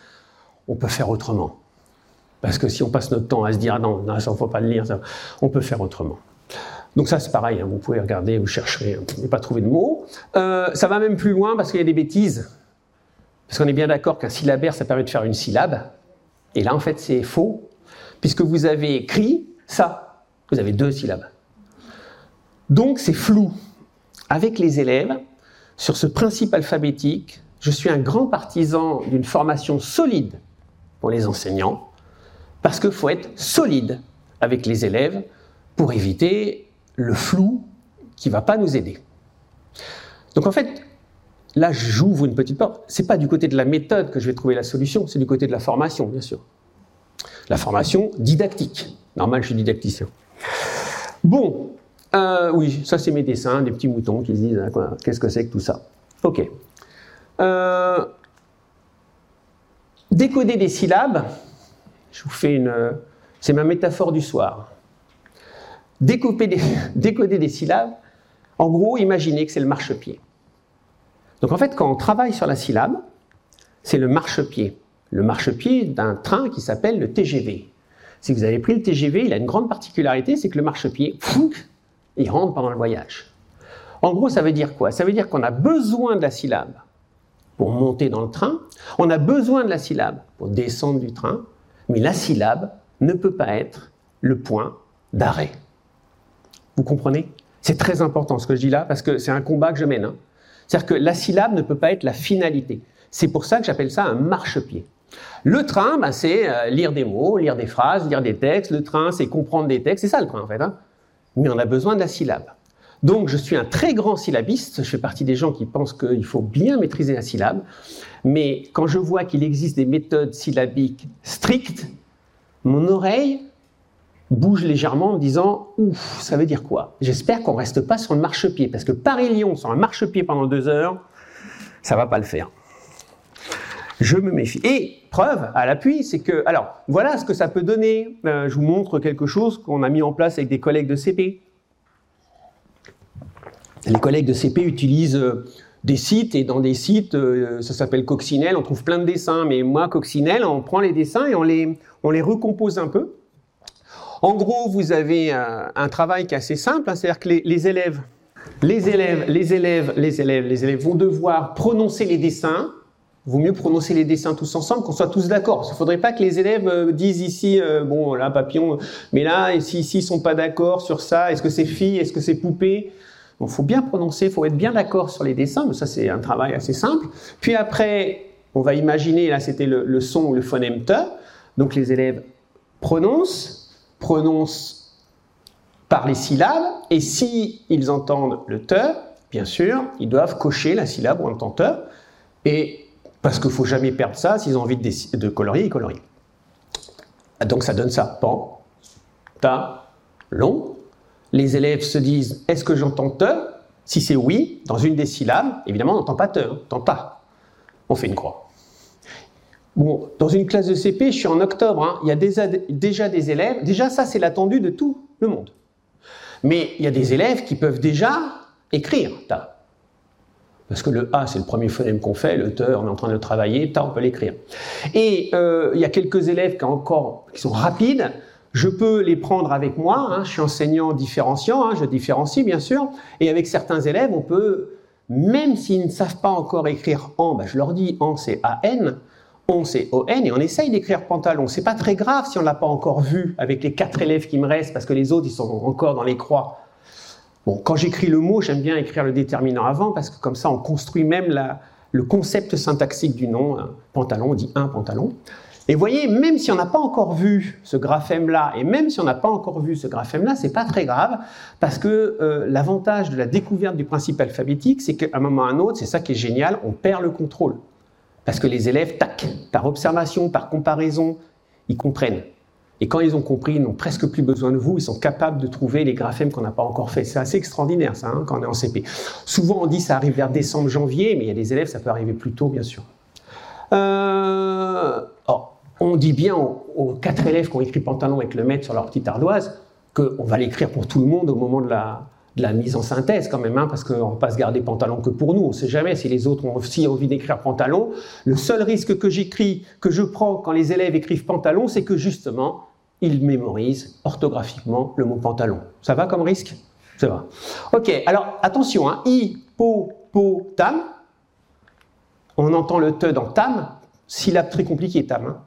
On peut faire autrement. Parce que si on passe notre temps à se dire, ah non, ça ne faut pas le lire, on peut faire autrement. Donc ça c'est pareil, hein. vous pouvez regarder, vous chercherez, vous n'avez pas trouvé de mots. Euh, ça va même plus loin parce qu'il y a des bêtises. Parce qu'on est bien d'accord qu'un syllabaire, ça permet de faire une syllabe. Et là, en fait, c'est faux, puisque vous avez écrit ça. Vous avez deux syllabes. Donc c'est flou. Avec les élèves, sur ce principe alphabétique, je suis un grand partisan d'une formation solide pour les enseignants, parce qu'il faut être solide avec les élèves pour éviter le flou qui ne va pas nous aider. Donc en fait, là j'ouvre une petite porte. C'est pas du côté de la méthode que je vais trouver la solution, c'est du côté de la formation, bien sûr. La formation didactique. Normal, je suis didacticien. Bon, euh, oui, ça c'est mes dessins, des petits moutons qui se disent hein, qu'est-ce que c'est que tout ça. Ok. Euh, décoder des syllabes, je vous fais une. C'est ma métaphore du soir. Découper décoder des syllabes, En gros, imaginez que c'est le marchepied. Donc en fait, quand on travaille sur la syllabe, c'est le marchepied. Le marchepied d'un train qui s'appelle le TGV. Si vous avez pris le TGV, il a une grande particularité, c'est que le marchepied, il rentre pendant le voyage. En gros, ça veut dire quoi? Ça veut dire qu'on a besoin de la syllabe pour monter dans le train, on a besoin de la syllabe pour descendre du train, mais la syllabe ne peut pas être le point d'arrêt. Vous comprenez? C'est très important ce que je dis là, parce que c'est un combat que je mène. Hein. C'est-à-dire que la syllabe ne peut pas être la finalité. C'est pour ça que j'appelle ça un marchepied. Le train, ben, c'est euh, lire des mots, lire des phrases, lire des textes. Le train, c'est comprendre des textes. C'est ça le train, en fait. Hein. Mais on a besoin de la syllabe. Donc, je suis un très grand syllabiste. Je fais partie des gens qui pensent qu'il faut bien maîtriser la syllabe. Mais quand je vois qu'il existe des méthodes syllabiques strictes, mon oreille bouge légèrement en me disant Ouf, ça veut dire quoi? J'espère qu'on ne reste pas sur le marchepied. Parce que Paris-Lyon sur un marchepied pendant deux heures, ça va pas le faire. Je me méfie. Et preuve à l'appui, c'est que, alors, voilà ce que ça peut donner. Euh, je vous montre quelque chose qu'on a mis en place avec des collègues de CP. Les collègues de CP utilisent euh, des sites, et dans des sites, euh, ça s'appelle Coccinelle, on trouve plein de dessins, mais moi, Coccinelle, on prend les dessins et on les, on les recompose un peu. En gros, vous avez un travail qui est assez simple, hein, c'est-à-dire que les élèves, les élèves, les élèves, les élèves, les élèves vont devoir prononcer les dessins, vaut mieux prononcer les dessins tous ensemble, qu'on soit tous d'accord. Il ne faudrait pas que les élèves euh, disent ici, euh, bon, là, papillon, mais là, ici, ici, ils sont pas d'accord sur ça. Est-ce que c'est fille? Est-ce que c'est poupée? Il faut bien prononcer, faut être bien d'accord sur les dessins, mais ça, c'est un travail assez simple. Puis après, on va imaginer, là, c'était le, son ou le phonème te. Donc les élèves prononcent, prononcent par les syllabes, et si ils entendent le te, bien sûr, ils doivent cocher la syllabe on entend te, et parce qu'il ne faut jamais perdre ça, s'ils ont envie de, colorier, ils colorient. Donc ça donne ça. Pan, ta, long. Les élèves se disent est-ce que j'entends te? Si c'est oui, dans une des syllabes, évidemment, on n'entend pas te, on entend ta. On fait une croix. Bon, dans une classe de CP, je suis en octobre, hein, il y a déjà, déjà des élèves. Déjà, ça, c'est l'attendu de tout le monde. Mais il y a des élèves qui peuvent déjà écrire ta. Parce que le A, c'est le premier phonème qu'on fait, le te, on est en train de le travailler, ta, on peut l'écrire. Et euh, il y a quelques élèves qui, encore, qui sont rapides, je peux les prendre avec moi, hein, je suis enseignant différenciant, hein, je différencie bien sûr, et avec certains élèves, on peut, même s'ils ne savent pas encore écrire en, ben, je leur dis en c'est A-N, on c'est O-N, et on essaye d'écrire pantalon. C'est pas très grave si on l'a pas encore vu avec les quatre élèves qui me restent, parce que les autres, ils sont encore dans les croix. Bon, quand j'écris le mot, j'aime bien écrire le déterminant avant parce que comme ça, on construit même le concept syntaxique du nom. pantalon, on dit un pantalon. Et voyez, même si on n'a pas encore vu ce graphème-là, et même si on n'a pas encore vu ce graphème-là, c'est pas très grave, parce que euh, l'avantage de la découverte du principe alphabétique, c'est qu'à un moment ou à un autre, c'est ça qui est génial, on perd le contrôle. Parce que les élèves, tac, par observation, par comparaison, ils comprennent. Et quand ils ont compris, ils n'ont presque plus besoin de vous, ils sont capables de trouver les graphèmes qu'on n'a pas encore fait. C'est assez extraordinaire ça, hein, quand on est en CP. Souvent on dit ça arrive vers décembre, janvier, mais il y a des élèves, ça peut arriver plus tôt, bien sûr. Euh, on dit bien aux, quatre élèves qui ont écrit pantalon avec le maître sur leur petite ardoise qu'on va l'écrire pour tout le monde au moment de la, mise en synthèse quand même, hein, parce qu'on ne va pas se garder pantalon que pour nous. On ne sait jamais si les autres ont aussi envie d'écrire pantalon. Le seul risque que j'écris, que je prends quand les élèves écrivent pantalon, c'est que justement, il mémorise orthographiquement le mot pantalon. Ça va comme risque? Ça va. Ok, alors attention, hein, i, po, tam. On entend le te dans tam, syllabe très compliquée tam. Hein.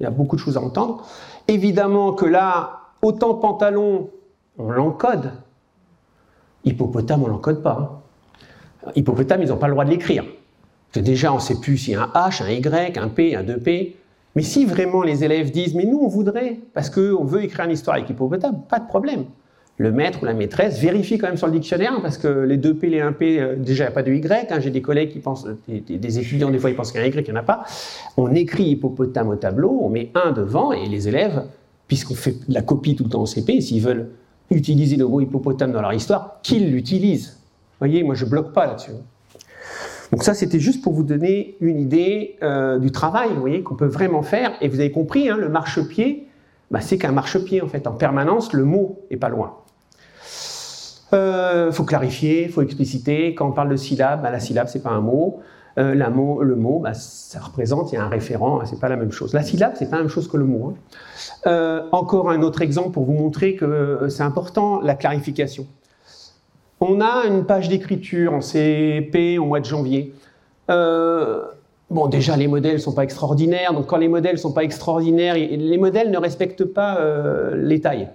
Il y a beaucoup de choses à entendre. Évidemment que là, autant pantalon, on l'encode. Hippopotame, on l'encode pas. Hein. Hippopotame, ils n'ont pas le droit de l'écrire. Déjà, on ne sait plus s'il y a un H, un Y, un P, un 2P. Mais si vraiment les élèves disent, mais nous on voudrait, parce qu'on veut écrire une histoire avec hippopotame, pas de problème. Le maître ou la maîtresse vérifie quand même sur le dictionnaire, parce que les 2P, les 1P, euh, déjà il n'y a pas de Y. Hein. J'ai des collègues qui pensent, des, étudiants des fois ils pensent qu'il y a un Y, qu'il n'y en a pas. On écrit hippopotame au tableau, on met un devant, et les élèves, puisqu'on fait la copie tout le temps au CP, s'ils veulent utiliser le mot hippopotame dans leur histoire, qu'ils l'utilisent. Vous voyez, moi je bloque pas là-dessus. Donc ça, c'était juste pour vous donner une idée euh, du travail, vous voyez, qu'on peut vraiment faire. Et vous avez compris, hein, le marchepied, bah, c'est qu'un marchepied, en fait. En permanence, le mot est pas loin. Il faut clarifier, il faut expliciter. Quand on parle de syllabe, bah, la syllabe, c'est pas un mot. mot le mot, bah, ça représente, il y a un référent, c'est pas la même chose. La syllabe, c'est pas la même chose que le mot. Hein. encore un autre exemple pour vous montrer que c'est important, la clarification. On a une page d'écriture en CP au mois de janvier. Euh, bon, déjà, les modèles ne sont pas extraordinaires. Donc, quand les modèles ne sont pas extraordinaires, les modèles ne respectent pas euh, les tailles.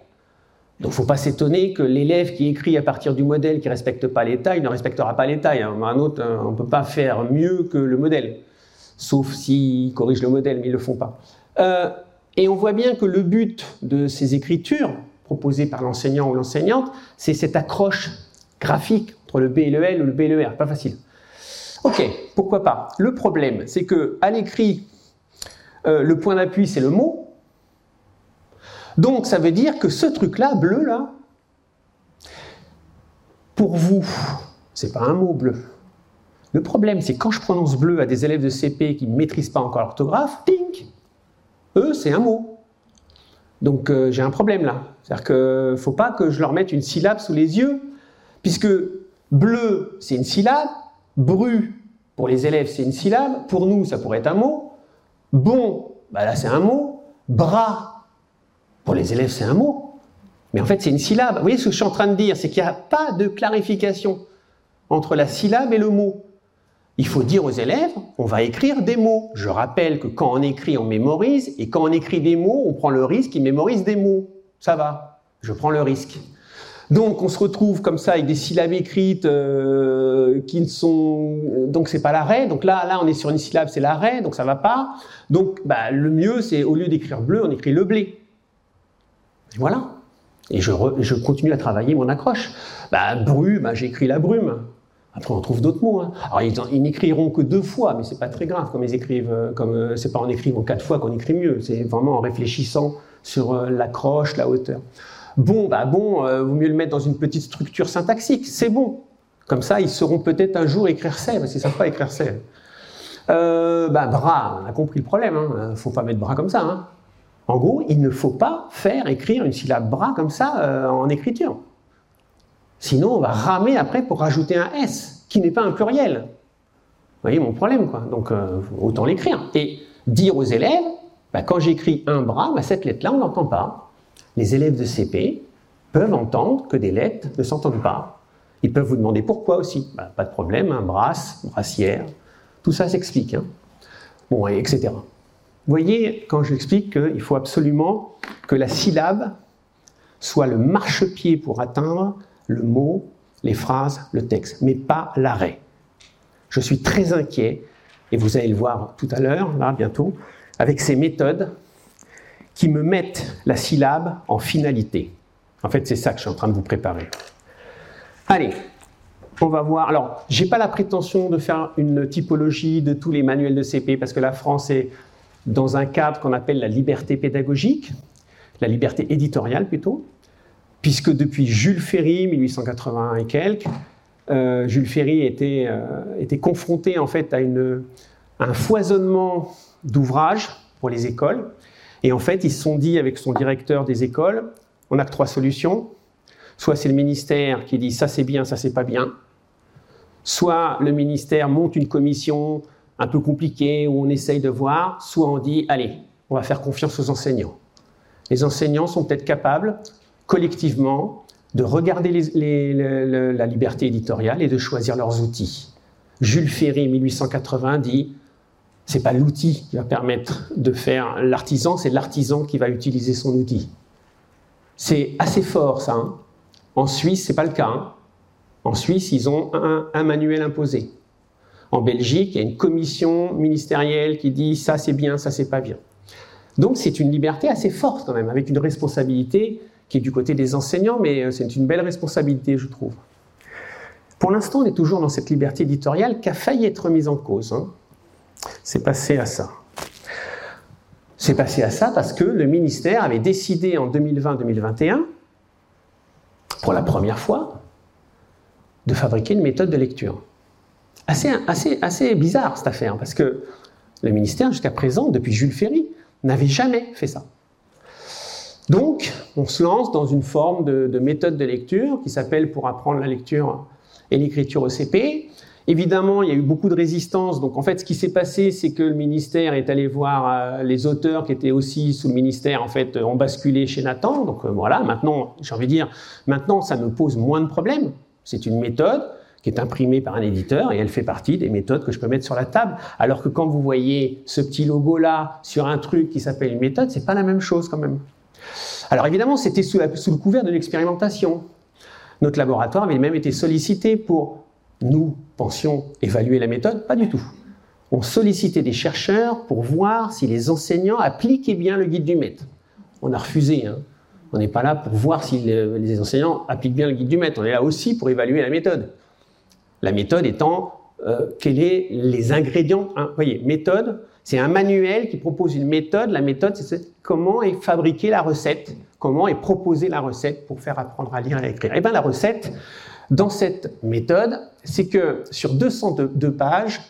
Donc, il ne faut pas s'étonner que l'élève qui écrit à partir du modèle qui ne respecte pas les tailles ne respectera pas les tailles. Hein. Un autre, euh, on ne peut pas faire mieux que le modèle. Sauf s'ils corrigent le modèle, mais ils ne le font pas. et on voit bien que le but de ces écritures proposées par l'enseignant ou l'enseignante, c'est cette accroche graphique entre le B et le L ou le B et le R. Pas facile. Ok, pourquoi pas. Le problème, c'est que à l'écrit, euh, le point d'appui, c'est le mot. Donc, ça veut dire que ce truc-là, bleu, là, pour vous, c'est pas un mot bleu. Le problème, c'est quand je prononce bleu à des élèves de CP qui ne maîtrisent pas encore l'orthographe, pink, eux, c'est un mot. Donc, euh, j'ai un problème là. C'est-à-dire qu'il ne faut pas que je leur mette une syllabe sous les yeux puisque bleu, c'est une syllabe, bru, pour les élèves, c'est une syllabe, pour nous, ça pourrait être un mot, bon, bah là, c'est un mot, bras, pour les élèves, c'est un mot, mais en fait, c'est une syllabe. Vous voyez ce que je suis en train de dire, c'est qu'il n'y a pas de clarification entre la syllabe et le mot. Il faut dire aux élèves, on va écrire des mots. Je rappelle que quand on écrit, on mémorise, et quand on écrit des mots, on prend le risque qu'ils mémorisent des mots. Ça va, je prends le risque. Donc on se retrouve comme ça avec des syllabes écrites euh, qui ne sont donc c'est pas l'arrêt. Donc là là on est sur une syllabe c'est l'arrêt donc ça va pas. Donc bah, le mieux c'est au lieu d'écrire bleu on écrit le blé. voilà. Et je, je, continue à travailler mon accroche. Bah, bru, bah, j'écris la brume. Après, on trouve d'autres mots. Hein. Alors, ils, n'écriront que deux fois, mais c'est pas très grave. Comme ils écrivent, euh, comme euh, c'est pas en écrivant quatre fois qu'on écrit mieux. C'est vraiment en réfléchissant sur l'accroche, la hauteur. Bon, bah bon, euh, vaut mieux le mettre dans une petite structure syntaxique, c'est bon. Comme ça, ils sauront peut-être un jour écrire C, parce qu'ils ne savent écrire C. Euh, bah, bras, on a compris le problème, il hein. ne faut pas mettre bras comme ça. Hein. En gros, il ne faut pas faire écrire une syllabe bras comme ça euh, en écriture. Sinon, on va ramer après pour rajouter un S, qui n'est pas un pluriel. Vous voyez mon problème, quoi. Donc, euh, autant l'écrire. Et dire aux élèves, bah, quand j'écris un bras, bah, cette lettre-là, on n'entend pas les élèves de CP peuvent entendre que des lettres ne s'entendent pas. Ils peuvent vous demander pourquoi aussi. Bah, pas de problème, un brasse, brassière, tout ça s'explique. Hein. Bon, etc. Vous voyez, quand j'explique qu'il faut absolument que la syllabe soit le marchepied pour atteindre le mot, les phrases, le texte, mais pas l'arrêt. Je suis très inquiet, et vous allez le voir tout à l'heure, là, bientôt, avec ces méthodes qui me mettent la syllabe en finalité. En fait, c'est ça que je suis en train de vous préparer. Allez, on va voir. Alors, j'ai pas la prétention de faire une typologie de tous les manuels de CP parce que la France est dans un cadre qu'on appelle la liberté pédagogique, la liberté éditoriale plutôt, puisque depuis Jules Ferry, 1881 et quelques, euh, Jules Ferry était, euh, était, confronté en fait à, une, à un foisonnement d'ouvrages pour les écoles et en fait, ils se sont dit avec son directeur des écoles, on n'a que trois solutions. Soit c'est le ministère qui dit ça c'est bien, ça c'est pas bien. Soit le ministère monte une commission un peu compliquée où on essaye de voir. Soit on dit allez, on va faire confiance aux enseignants. Les enseignants sont peut-être capables, collectivement, de regarder la liberté éditoriale et de choisir leurs outils. Jules Ferry, 1880, dit c'est pas l'outil qui va permettre de faire l'artisan, c'est l'artisan qui va utiliser son outil. C'est assez fort ça. Hein. En Suisse, c'est pas le cas. Hein. En Suisse, ils ont un, manuel imposé. En Belgique, il y a une commission ministérielle qui dit ça c'est bien, ça c'est pas bien. Donc c'est une liberté assez forte quand même, avec une responsabilité qui est du côté des enseignants, mais euh, c'est une belle responsabilité, je trouve. Pour l'instant, on est toujours dans cette liberté éditoriale qui a failli être mise en cause. Hein. C'est passé à ça. C'est passé à ça parce que le ministère avait décidé en 2020-2021, pour la première fois, de fabriquer une méthode de lecture. Assez, assez, assez bizarre cette affaire, parce que le ministère, jusqu'à présent, depuis Jules Ferry, n'avait jamais fait ça. Donc, on se lance dans une forme de, méthode de lecture qui s'appelle pour apprendre la lecture et l'écriture au CP. Évidemment, il y a eu beaucoup de résistance. Donc, en fait, ce qui s'est passé, c'est que le ministère est allé voir euh, les auteurs qui étaient aussi sous le ministère, en fait, ont basculé chez Nathan. Donc, euh, voilà, maintenant, j'ai envie de dire, maintenant, ça me pose moins de problèmes. C'est une méthode qui est imprimée par un éditeur et elle fait partie des méthodes que je peux mettre sur la table. Alors que quand vous voyez ce petit logo-là sur un truc qui s'appelle une méthode, c'est pas la même chose quand même. Alors évidemment, c'était sous, le couvert de l'expérimentation. Notre laboratoire avait même été sollicité pour, nous pensions évaluer la méthode, pas du tout. On sollicitait des chercheurs pour voir si les enseignants appliquaient bien le guide du maître. On a refusé. Hein. On n'est pas là pour voir si les enseignants appliquent bien le guide du maître. On est là aussi pour évaluer la méthode. La méthode étant euh, quels sont les ingrédients? Hein. Vous voyez, méthode, c'est un manuel qui propose une méthode. La méthode, c'est comment est fabriquée la recette, comment est proposée la recette pour faire apprendre à lire et à écrire. Eh bien la recette, dans cette méthode, c'est que sur 202 pages,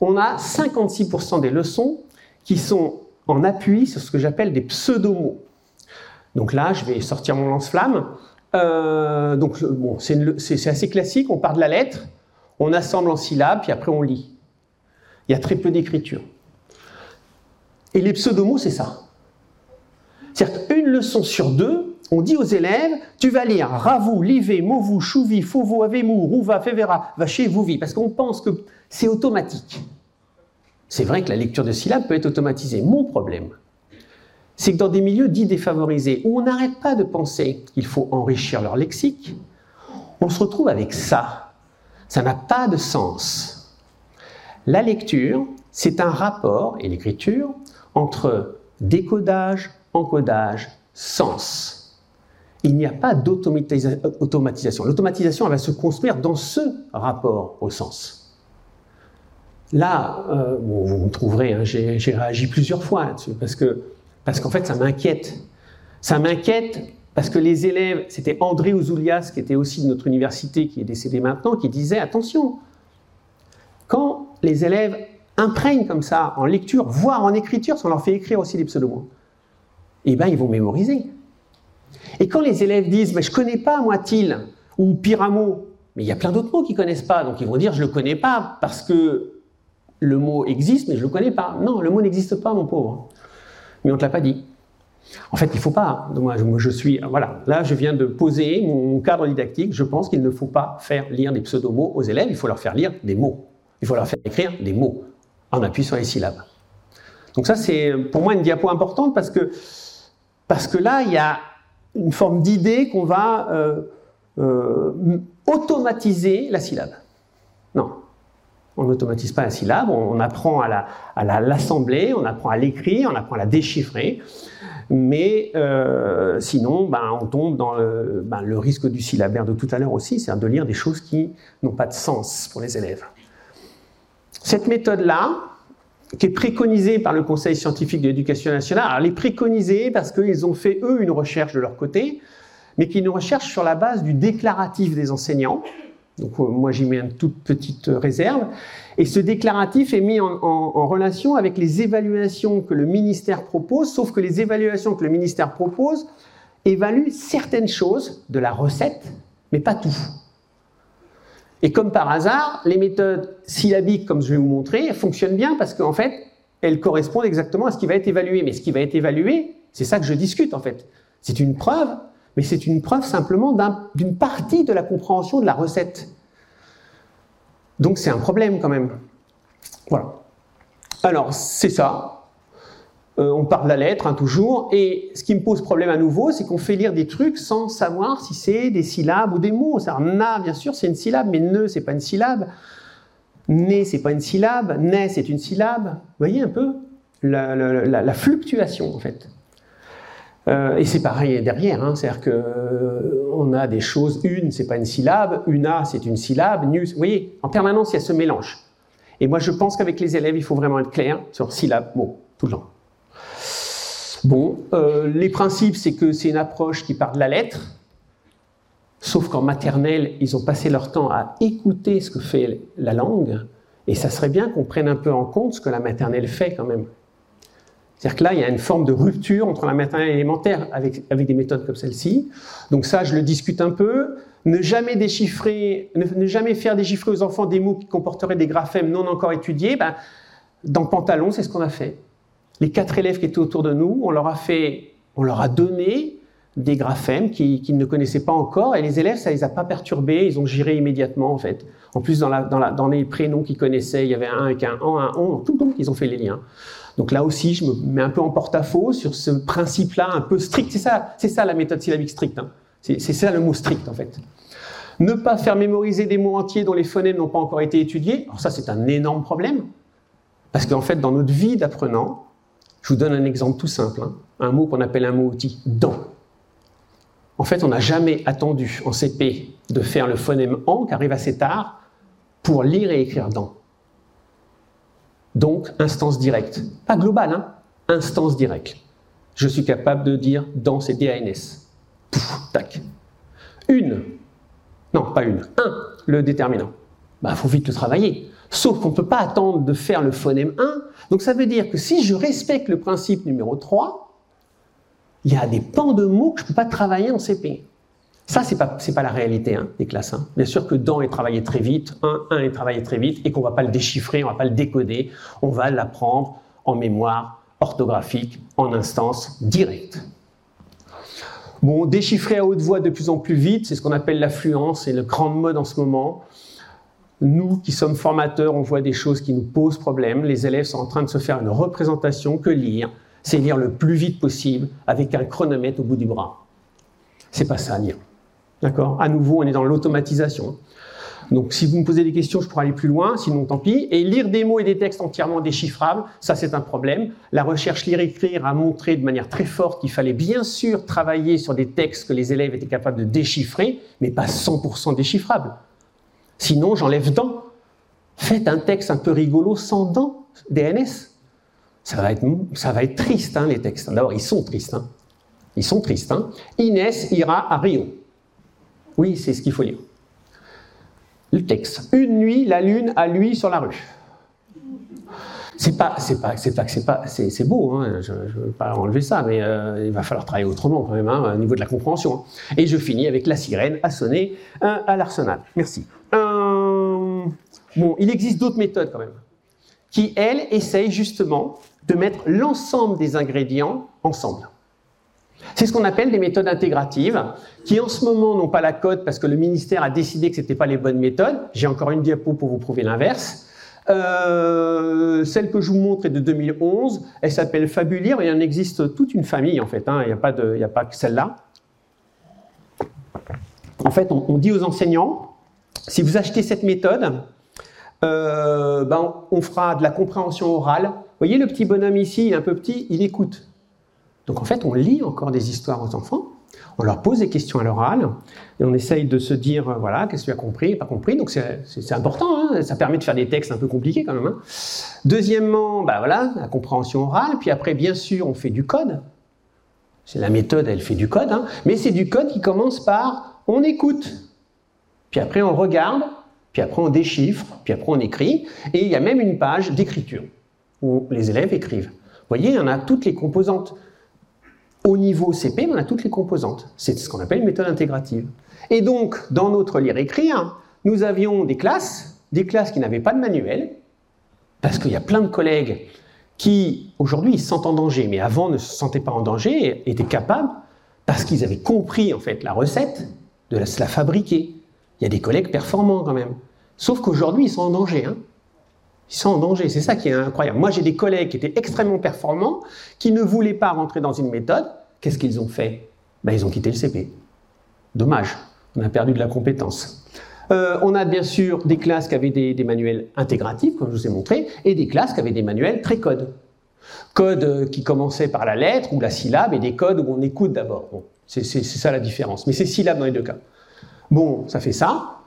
on a 56% des leçons qui sont en appui sur ce que j'appelle des pseudomots. Donc là, je vais sortir mon lance-flamme. Euh, donc bon, c'est assez classique, on part de la lettre, on assemble en syllabes, puis après on lit. Il y a très peu d'écriture. Et les pseudomots, c'est ça. C'est-à-dire qu'une leçon sur deux, on dit aux élèves, tu vas lire Ravou, Livé, Movu, Chouvi, Fovo, Avemu, Rouva, Fevera, Vaché, Vouvi, parce qu'on pense que c'est automatique. C'est vrai que la lecture de syllabes peut être automatisée. Mon problème, c'est que dans des milieux dits défavorisés, où on n'arrête pas de penser qu'il faut enrichir leur lexique, on se retrouve avec ça. Ça n'a pas de sens. La lecture, c'est un rapport, et l'écriture, entre décodage, encodage, sens. Il n'y a pas d'automatisation. L'automatisation, va se construire dans ce rapport au sens. Là, euh, vous me trouverez, hein, j'ai réagi plusieurs fois là-dessus, parce que parce qu'en fait, ça m'inquiète. Ça m'inquiète parce que les élèves, c'était André Ouzoulias, qui était aussi de notre université, qui est décédé maintenant, qui disait attention, quand les élèves imprègnent comme ça en lecture, voire en écriture, si on leur fait écrire aussi des pseudomots, eh bien, ils vont mémoriser. Et quand les élèves disent, mais je connais pas, moi, til, ou pyramo, mais il y a plein d'autres mots qu'ils connaissent pas, donc ils vont dire, je le connais pas, parce que le mot existe, mais je le connais pas. Non, le mot n'existe pas, mon pauvre. Mais on ne te l'a pas dit. En fait, il ne faut pas. Moi, je suis. Voilà, là, je viens de poser mon cadre didactique. Je pense qu'il ne faut pas faire lire des pseudomots aux élèves. Il faut leur faire lire des mots. Il faut leur faire écrire des mots en appui sur les syllabes. Donc ça, c'est pour moi une diapo importante parce que, parce que là, il y a une forme d'idée qu'on va euh, euh, automatiser la syllabe. Non, on n'automatise pas la syllabe, on, apprend à l'assembler, la, on apprend à l'écrire, on apprend à la déchiffrer. Mais euh, sinon, ben, on tombe dans le, ben, le, risque du syllabaire de tout à l'heure aussi, c'est-à-dire de lire des choses qui n'ont pas de sens pour les élèves. Cette méthode-là, qui est préconisée par le Conseil scientifique de l'éducation nationale, alors elle est préconisée parce qu'ils ont fait, eux, une recherche de leur côté, mais qui est une recherche sur la base du déclaratif des enseignants. Donc euh, moi j'y mets une toute petite réserve. Et ce déclaratif est mis en, relation avec les évaluations que le ministère propose, sauf que les évaluations que le ministère propose évaluent certaines choses de la recette, mais pas tout. Et comme par hasard, les méthodes syllabiques, comme je vais vous montrer, fonctionnent bien parce qu'en fait, elles correspondent exactement à ce qui va être évalué. Mais ce qui va être évalué, c'est ça que je discute en fait. C'est une preuve, mais c'est une preuve simplement d'une partie de la compréhension de la recette. Donc c'est un problème quand même. Voilà. Alors c'est ça. Euh, on parle la lettre, hein, toujours. Et ce qui me pose problème à nouveau, c'est qu'on fait lire des trucs sans savoir si c'est des syllabes ou des mots. Ça, na, bien sûr, c'est une syllabe, mais ne, c'est pas une syllabe. Né, c'est pas une syllabe. Ne, c'est une syllabe. Vous voyez un peu la, fluctuation, en fait. Euh, et c'est pareil derrière, hein, c'est-à-dire qu'on euh, a des choses, une, c'est pas une syllabe, une A, c'est une syllabe, nu, vous voyez, en permanence, il y a ce mélange. Et moi, je pense qu'avec les élèves, il faut vraiment être clair sur syllabe, mot, tout le temps. Bon, euh, les principes, c'est que c'est une approche qui part de la lettre, sauf qu'en maternelle, ils ont passé leur temps à écouter ce que fait la langue, et ça serait bien qu'on prenne un peu en compte ce que la maternelle fait quand même. C'est-à-dire que là, il y a une forme de rupture entre la maternelle et l'élémentaire avec, avec des méthodes comme celle-ci. Donc ça, je le discute un peu. Ne jamais déchiffrer, ne, jamais faire déchiffrer aux enfants des mots qui comporteraient des graphèmes non encore étudiés. Ben, dans Pantalon, c'est ce qu'on a fait. Les quatre élèves qui étaient autour de nous, on leur a fait, on leur a donné des graphèmes qu'ils ne connaissaient pas encore, et les élèves, ça les a pas perturbés, ils ont géré immédiatement, en fait. En plus, dans, les prénoms qu'ils connaissaient, il y avait un avec un an, un on, tout le ils ont fait les liens. Donc là aussi, je me mets un peu en porte-à-faux sur ce principe-là un peu strict. C'est ça, c'est ça la méthode syllabique stricte. Hein. C'est ça le mot strict, en fait. Ne pas faire mémoriser des mots entiers dont les phonèmes n'ont pas encore été étudiés. Alors ça, c'est un énorme problème. Parce qu'en fait, dans notre vie d'apprenant, je vous donne un exemple tout simple. Hein. Un mot qu'on appelle un mot outil, dans. En fait, on n'a jamais attendu en CP de faire le phonème en, qui arrive assez tard, pour lire et écrire dans. Donc, instance directe. Pas globale, hein Instance directe. Je suis capable de dire dans ces DANS. Pouf, tac. Une. Non, pas une. Un, le déterminant. Il bah, faut vite le travailler. Sauf qu'on ne peut pas attendre de faire le phonème 1. Donc ça veut dire que si je respecte le principe numéro 3, il y a des pans de mots que je ne peux pas travailler en CP. Ça, ce n'est pas, pas, la réalité hein, des classes. Hein. Bien sûr que dans est travaillé très vite, 1, 1 est travaillé très vite, et qu'on ne va pas le déchiffrer, on ne va pas le décoder, on va l'apprendre en mémoire orthographique, en instance directe. Bon, déchiffrer à haute voix de plus en plus vite, c'est ce qu'on appelle l'affluence, c'est le grand mode en ce moment. Nous qui sommes formateurs, on voit des choses qui nous posent problème. Les élèves sont en train de se faire une représentation que lire, c'est lire le plus vite possible avec un chronomètre au bout du bras. C'est pas ça, lire. D'accord? À nouveau, on est dans l'automatisation. Donc, si vous me posez des questions, je pourrais aller plus loin, sinon tant pis. Et lire des mots et des textes entièrement déchiffrables, ça c'est un problème. La recherche lire-écrire a montré de manière très forte qu'il fallait bien sûr travailler sur des textes que les élèves étaient capables de déchiffrer, mais pas 100% déchiffrables. Sinon, j'enlève dents. Faites un texte un peu rigolo sans dents, DNS. Ça va être, triste, hein, les textes. D'abord, ils sont tristes. Hein. Ils sont tristes. Hein. Inès ira à Rio. Oui, c'est ce qu'il faut lire. Le texte. Une nuit, la lune a lui sur la rue. C'est pas, c'est pas, c'est pas, c'est pas, beau. Je ne veux pas enlever ça, mais euh, il va falloir travailler autrement quand même au niveau de la compréhension. Et je finis avec la sirène à sonner à l'arsenal. Merci. Bon, il existe d'autres méthodes quand même, qui elles essayent justement de mettre l'ensemble des ingrédients ensemble. C'est ce qu'on appelle des méthodes intégratives, qui en ce moment n'ont pas la cote parce que le ministère a décidé que ce n'étaient pas les bonnes méthodes. J'ai encore une diapo pour vous prouver l'inverse. Euh, celle que je vous montre est de 2011. Elle s'appelle Fabulire il en existe toute une famille en fait. Hein. Il n'y a, pas a pas que celle-là. En fait, on, dit aux enseignants si vous achetez cette méthode, euh, ben, on fera de la compréhension orale. Vous voyez le petit bonhomme ici, il est un peu petit, il écoute. Donc en fait, on lit encore des histoires aux enfants, on leur pose des questions à l'oral, et on essaye de se dire, euh, voilà, qu'est-ce que tu as compris, pas compris. Donc c'est important, hein, ça permet de faire des textes un peu compliqués quand même. Hein. Deuxièmement, bah voilà, la compréhension orale, puis après, bien sûr, on fait du code. C'est la méthode, elle fait du code, hein, mais c'est du code qui commence par on écoute, puis après on regarde, puis après on déchiffre, puis après on écrit, et il y a même une page d'écriture où les élèves écrivent. Vous voyez, on a toutes les composantes. Au niveau CP, on a toutes les composantes. C'est ce qu'on appelle une méthode intégrative. Et donc, dans notre lire-écrire, nous avions des classes, des classes qui n'avaient pas de manuel, parce qu'il y a plein de collègues qui, aujourd'hui, se sentent en danger, mais avant ne se sentaient pas en danger, étaient capables, parce qu'ils avaient compris, en fait, la recette, de se la fabriquer. Il y a des collègues performants, quand même. Sauf qu'aujourd'hui, ils sont en danger. Hein. Ils sont en danger, c'est ça qui est incroyable. Moi, j'ai des collègues qui étaient extrêmement performants, qui ne voulaient pas rentrer dans une méthode. Qu'est-ce qu'ils ont fait? Ben, Ils ont quitté le CP. Dommage, on a perdu de la compétence. Euh, on a bien sûr des classes qui avaient des, manuels intégratifs, comme je vous ai montré, et des classes qui avaient des manuels très codes. Codes euh, qui commençaient par la lettre ou la syllabe, et des codes où on écoute d'abord. c'est ça la différence. Mais c'est syllabe dans les deux cas. Bon, ça fait ça.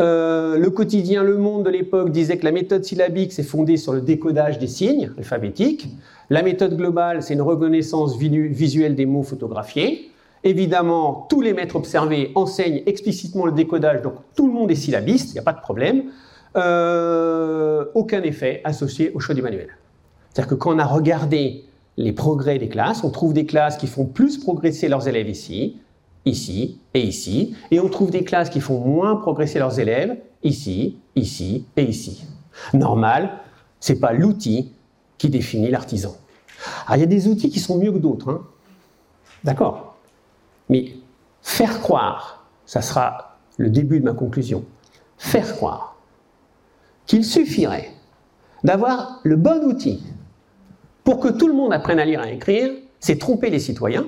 Euh, le quotidien Le Monde de l'époque disait que la méthode syllabique s'est fondée sur le décodage des signes alphabétiques. La méthode globale, c'est une reconnaissance visuelle des mots photographiés. Évidemment, tous les maîtres observés enseignent explicitement le décodage, donc tout le monde est syllabiste, il n'y a pas de problème. Euh, aucun effet associé au choix du manuel. C'est-à-dire que quand on a regardé les progrès des classes. On trouve des classes qui font plus progresser leurs élèves ici, ici et ici. Et on trouve des classes qui font moins progresser leurs élèves ici, ici et ici. Normal, c'est pas l'outil qui définit l'artisan. Alors il y a des outils qui sont mieux que d'autres, hein. d'accord Mais faire croire, ça sera le début de ma conclusion, faire croire qu'il suffirait d'avoir le bon outil pour que tout le monde apprenne à lire et à écrire, c'est tromper les citoyens.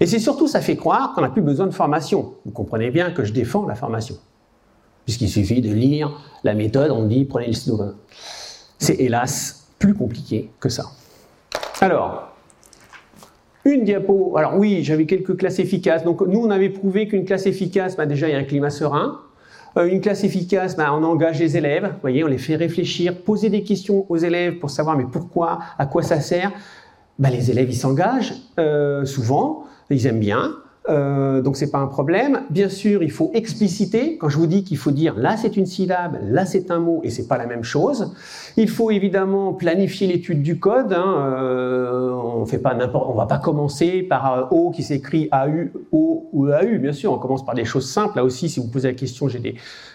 Et c'est surtout, ça fait croire qu'on n'a plus besoin de formation. Vous comprenez bien que je défends la formation. Puisqu'il suffit de lire la méthode, on dit prenez le slogan. C'est hélas plus compliqué que ça. Alors, une diapo. Alors oui, j'avais quelques classes efficaces. Donc nous, on avait prouvé qu'une classe efficace, bah, déjà, il y a un climat serein. Euh, une classe efficace, ben, on engage les élèves, vous voyez, on les fait réfléchir, poser des questions aux élèves pour savoir mais pourquoi, à quoi ça sert. Ben, les élèves, ils s'engagent euh, souvent, ils aiment bien. Euh, donc c'est pas un problème. Bien sûr, il faut expliciter. Quand je vous dis qu'il faut dire là c'est une syllabe, là c'est un mot, et c'est pas la même chose. Il faut évidemment planifier l'étude du code. Hein. Euh, on fait pas n'importe, on va pas commencer par O qui s'écrit AU, O ou AU. Bien sûr, on commence par des choses simples. Là aussi, si vous posez la question, j'ai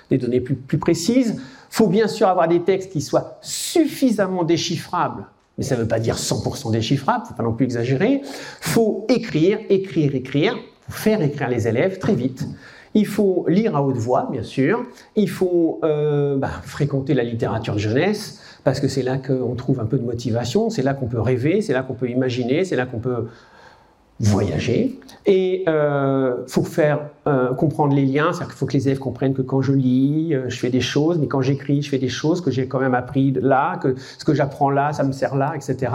des, données plus, précises. Faut bien sûr avoir des textes qui soient suffisamment déchiffrables mais ça ne veut pas dire 100% déchiffrable, faut pas non plus exagérer. Faut écrire, écrire, écrire faire écrire les élèves très vite. Il faut lire à haute voix, bien sûr. Il faut euh, bah, fréquenter la littérature jeunesse, parce que c'est là qu'on trouve un peu de motivation, c'est là qu'on peut rêver, c'est là qu'on peut imaginer, c'est là qu'on peut voyager. Et euh, faut faire euh, comprendre les liens, c'est-à-dire qu'il faut que les élèves comprennent que quand je lis, je fais des choses, mais quand j'écris, je fais des choses que j'ai quand même appris là, que ce que j'apprends là, ça me sert là, etc.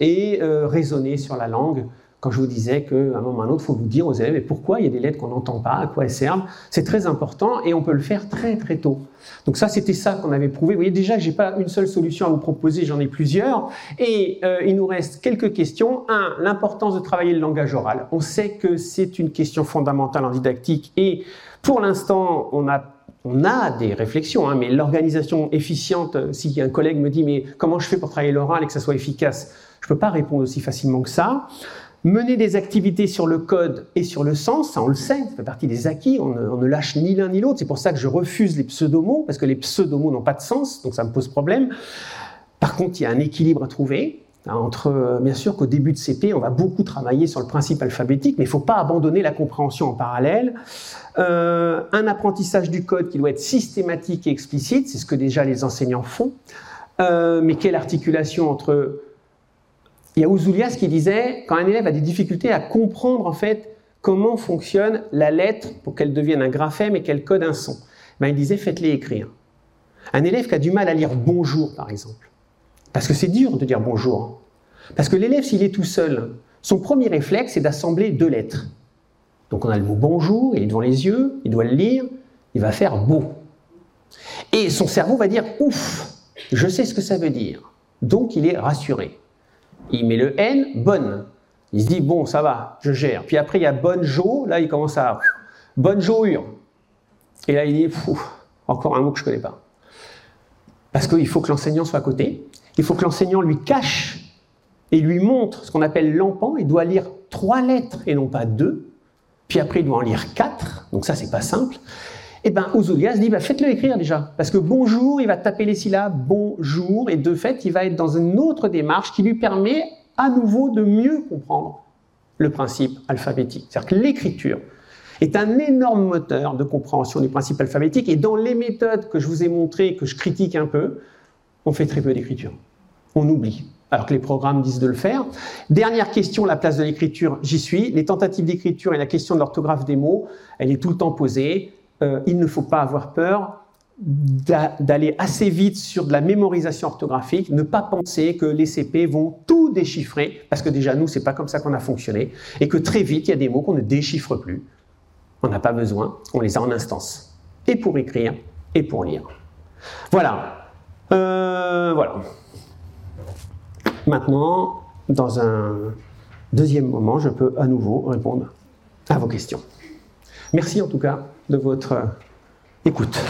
Et raisonner sur la langue quand je vous disais qu'à un moment ou à un autre, il faut vous dire aux élèves pourquoi il y a des lettres qu'on n'entend pas, à quoi elles servent? C'est très important et on peut le faire très très tôt. Donc ça, c'était ça qu'on avait prouvé. Vous voyez déjà j'ai pas une seule solution à vous proposer, j'en ai plusieurs. Et euh, il nous reste quelques questions. Un, l'importance de travailler le langage oral. On sait que c'est une question fondamentale en didactique et pour l'instant, on a on a des réflexions, hein, mais l'organisation efficiente, euh, si un collègue me dit mais comment je fais pour travailler l'oral et que ça soit efficace, je ne peux pas répondre aussi facilement que ça. Mener des activités sur le code et sur le sens, ça on le sait, ça fait partie des acquis, on ne, lâche ni l'un ni l'autre. C'est pour ça que je refuse les pseudomots, parce que les pseudomots n'ont pas de sens, donc ça me pose problème. Par contre, il y a un équilibre à trouver hein, entre, euh, bien sûr qu'au début de CP, on va beaucoup travailler sur le principe alphabétique, mais il ne faut pas abandonner la compréhension en parallèle. Euh, un apprentissage du code qui doit être systématique et explicite, c'est ce que déjà les enseignants font. Euh, mais quelle articulation entre il y a Ouzoulias qui disait, quand un élève a des difficultés à comprendre en fait comment fonctionne la lettre pour qu'elle devienne un graphème et qu'elle code un son, ben, il disait faites-les écrire. Un élève qui a du mal à lire bonjour par exemple, parce que c'est dur de dire bonjour, parce que l'élève s'il est tout seul, son premier réflexe c'est d'assembler deux lettres. Donc on a le mot bonjour, il est devant les yeux, il doit le lire, il va faire beau. Et son cerveau va dire ouf, je sais ce que ça veut dire. Donc il est rassuré il met le N, bonne. Il se dit, bon, ça va, je gère. Puis après, il y a bonne jo, là, il commence à. Bonne jour. Et là, il dit, encore un mot que je ne connais pas. Parce qu'il faut que l'enseignant soit à côté. Il faut que l'enseignant lui cache et lui montre ce qu'on appelle l'empant. Il doit lire trois lettres et non pas deux. Puis après, il doit en lire quatre. Donc ça, c'est pas simple. Eh bien, Ouzoulias dit, bah, faites-le écrire déjà. Parce que bonjour, il va taper les syllabes bonjour, et de fait, il va être dans une autre démarche qui lui permet à nouveau de mieux comprendre le principe alphabétique. C'est-à-dire que l'écriture est un énorme moteur de compréhension du principe alphabétique, et dans les méthodes que je vous ai montrées, que je critique un peu, on fait très peu d'écriture. On oublie alors que les programmes disent de le faire. Dernière question, la place de l'écriture, j'y suis. Les tentatives d'écriture et la question de l'orthographe des mots, elle est tout le temps posée. Euh, il ne faut pas avoir peur d'aller assez vite sur de la mémorisation orthographique, ne pas penser que les CP vont tout déchiffrer, parce que déjà nous, c'est pas comme ça qu'on a fonctionné, et que très vite, il y a des mots qu'on ne déchiffre plus. On n'a pas besoin, on les a en instance, et pour écrire, et pour lire. Voilà. Euh, voilà. Maintenant, dans un deuxième moment, je peux à nouveau répondre à vos questions. Merci en tout cas de votre écoute.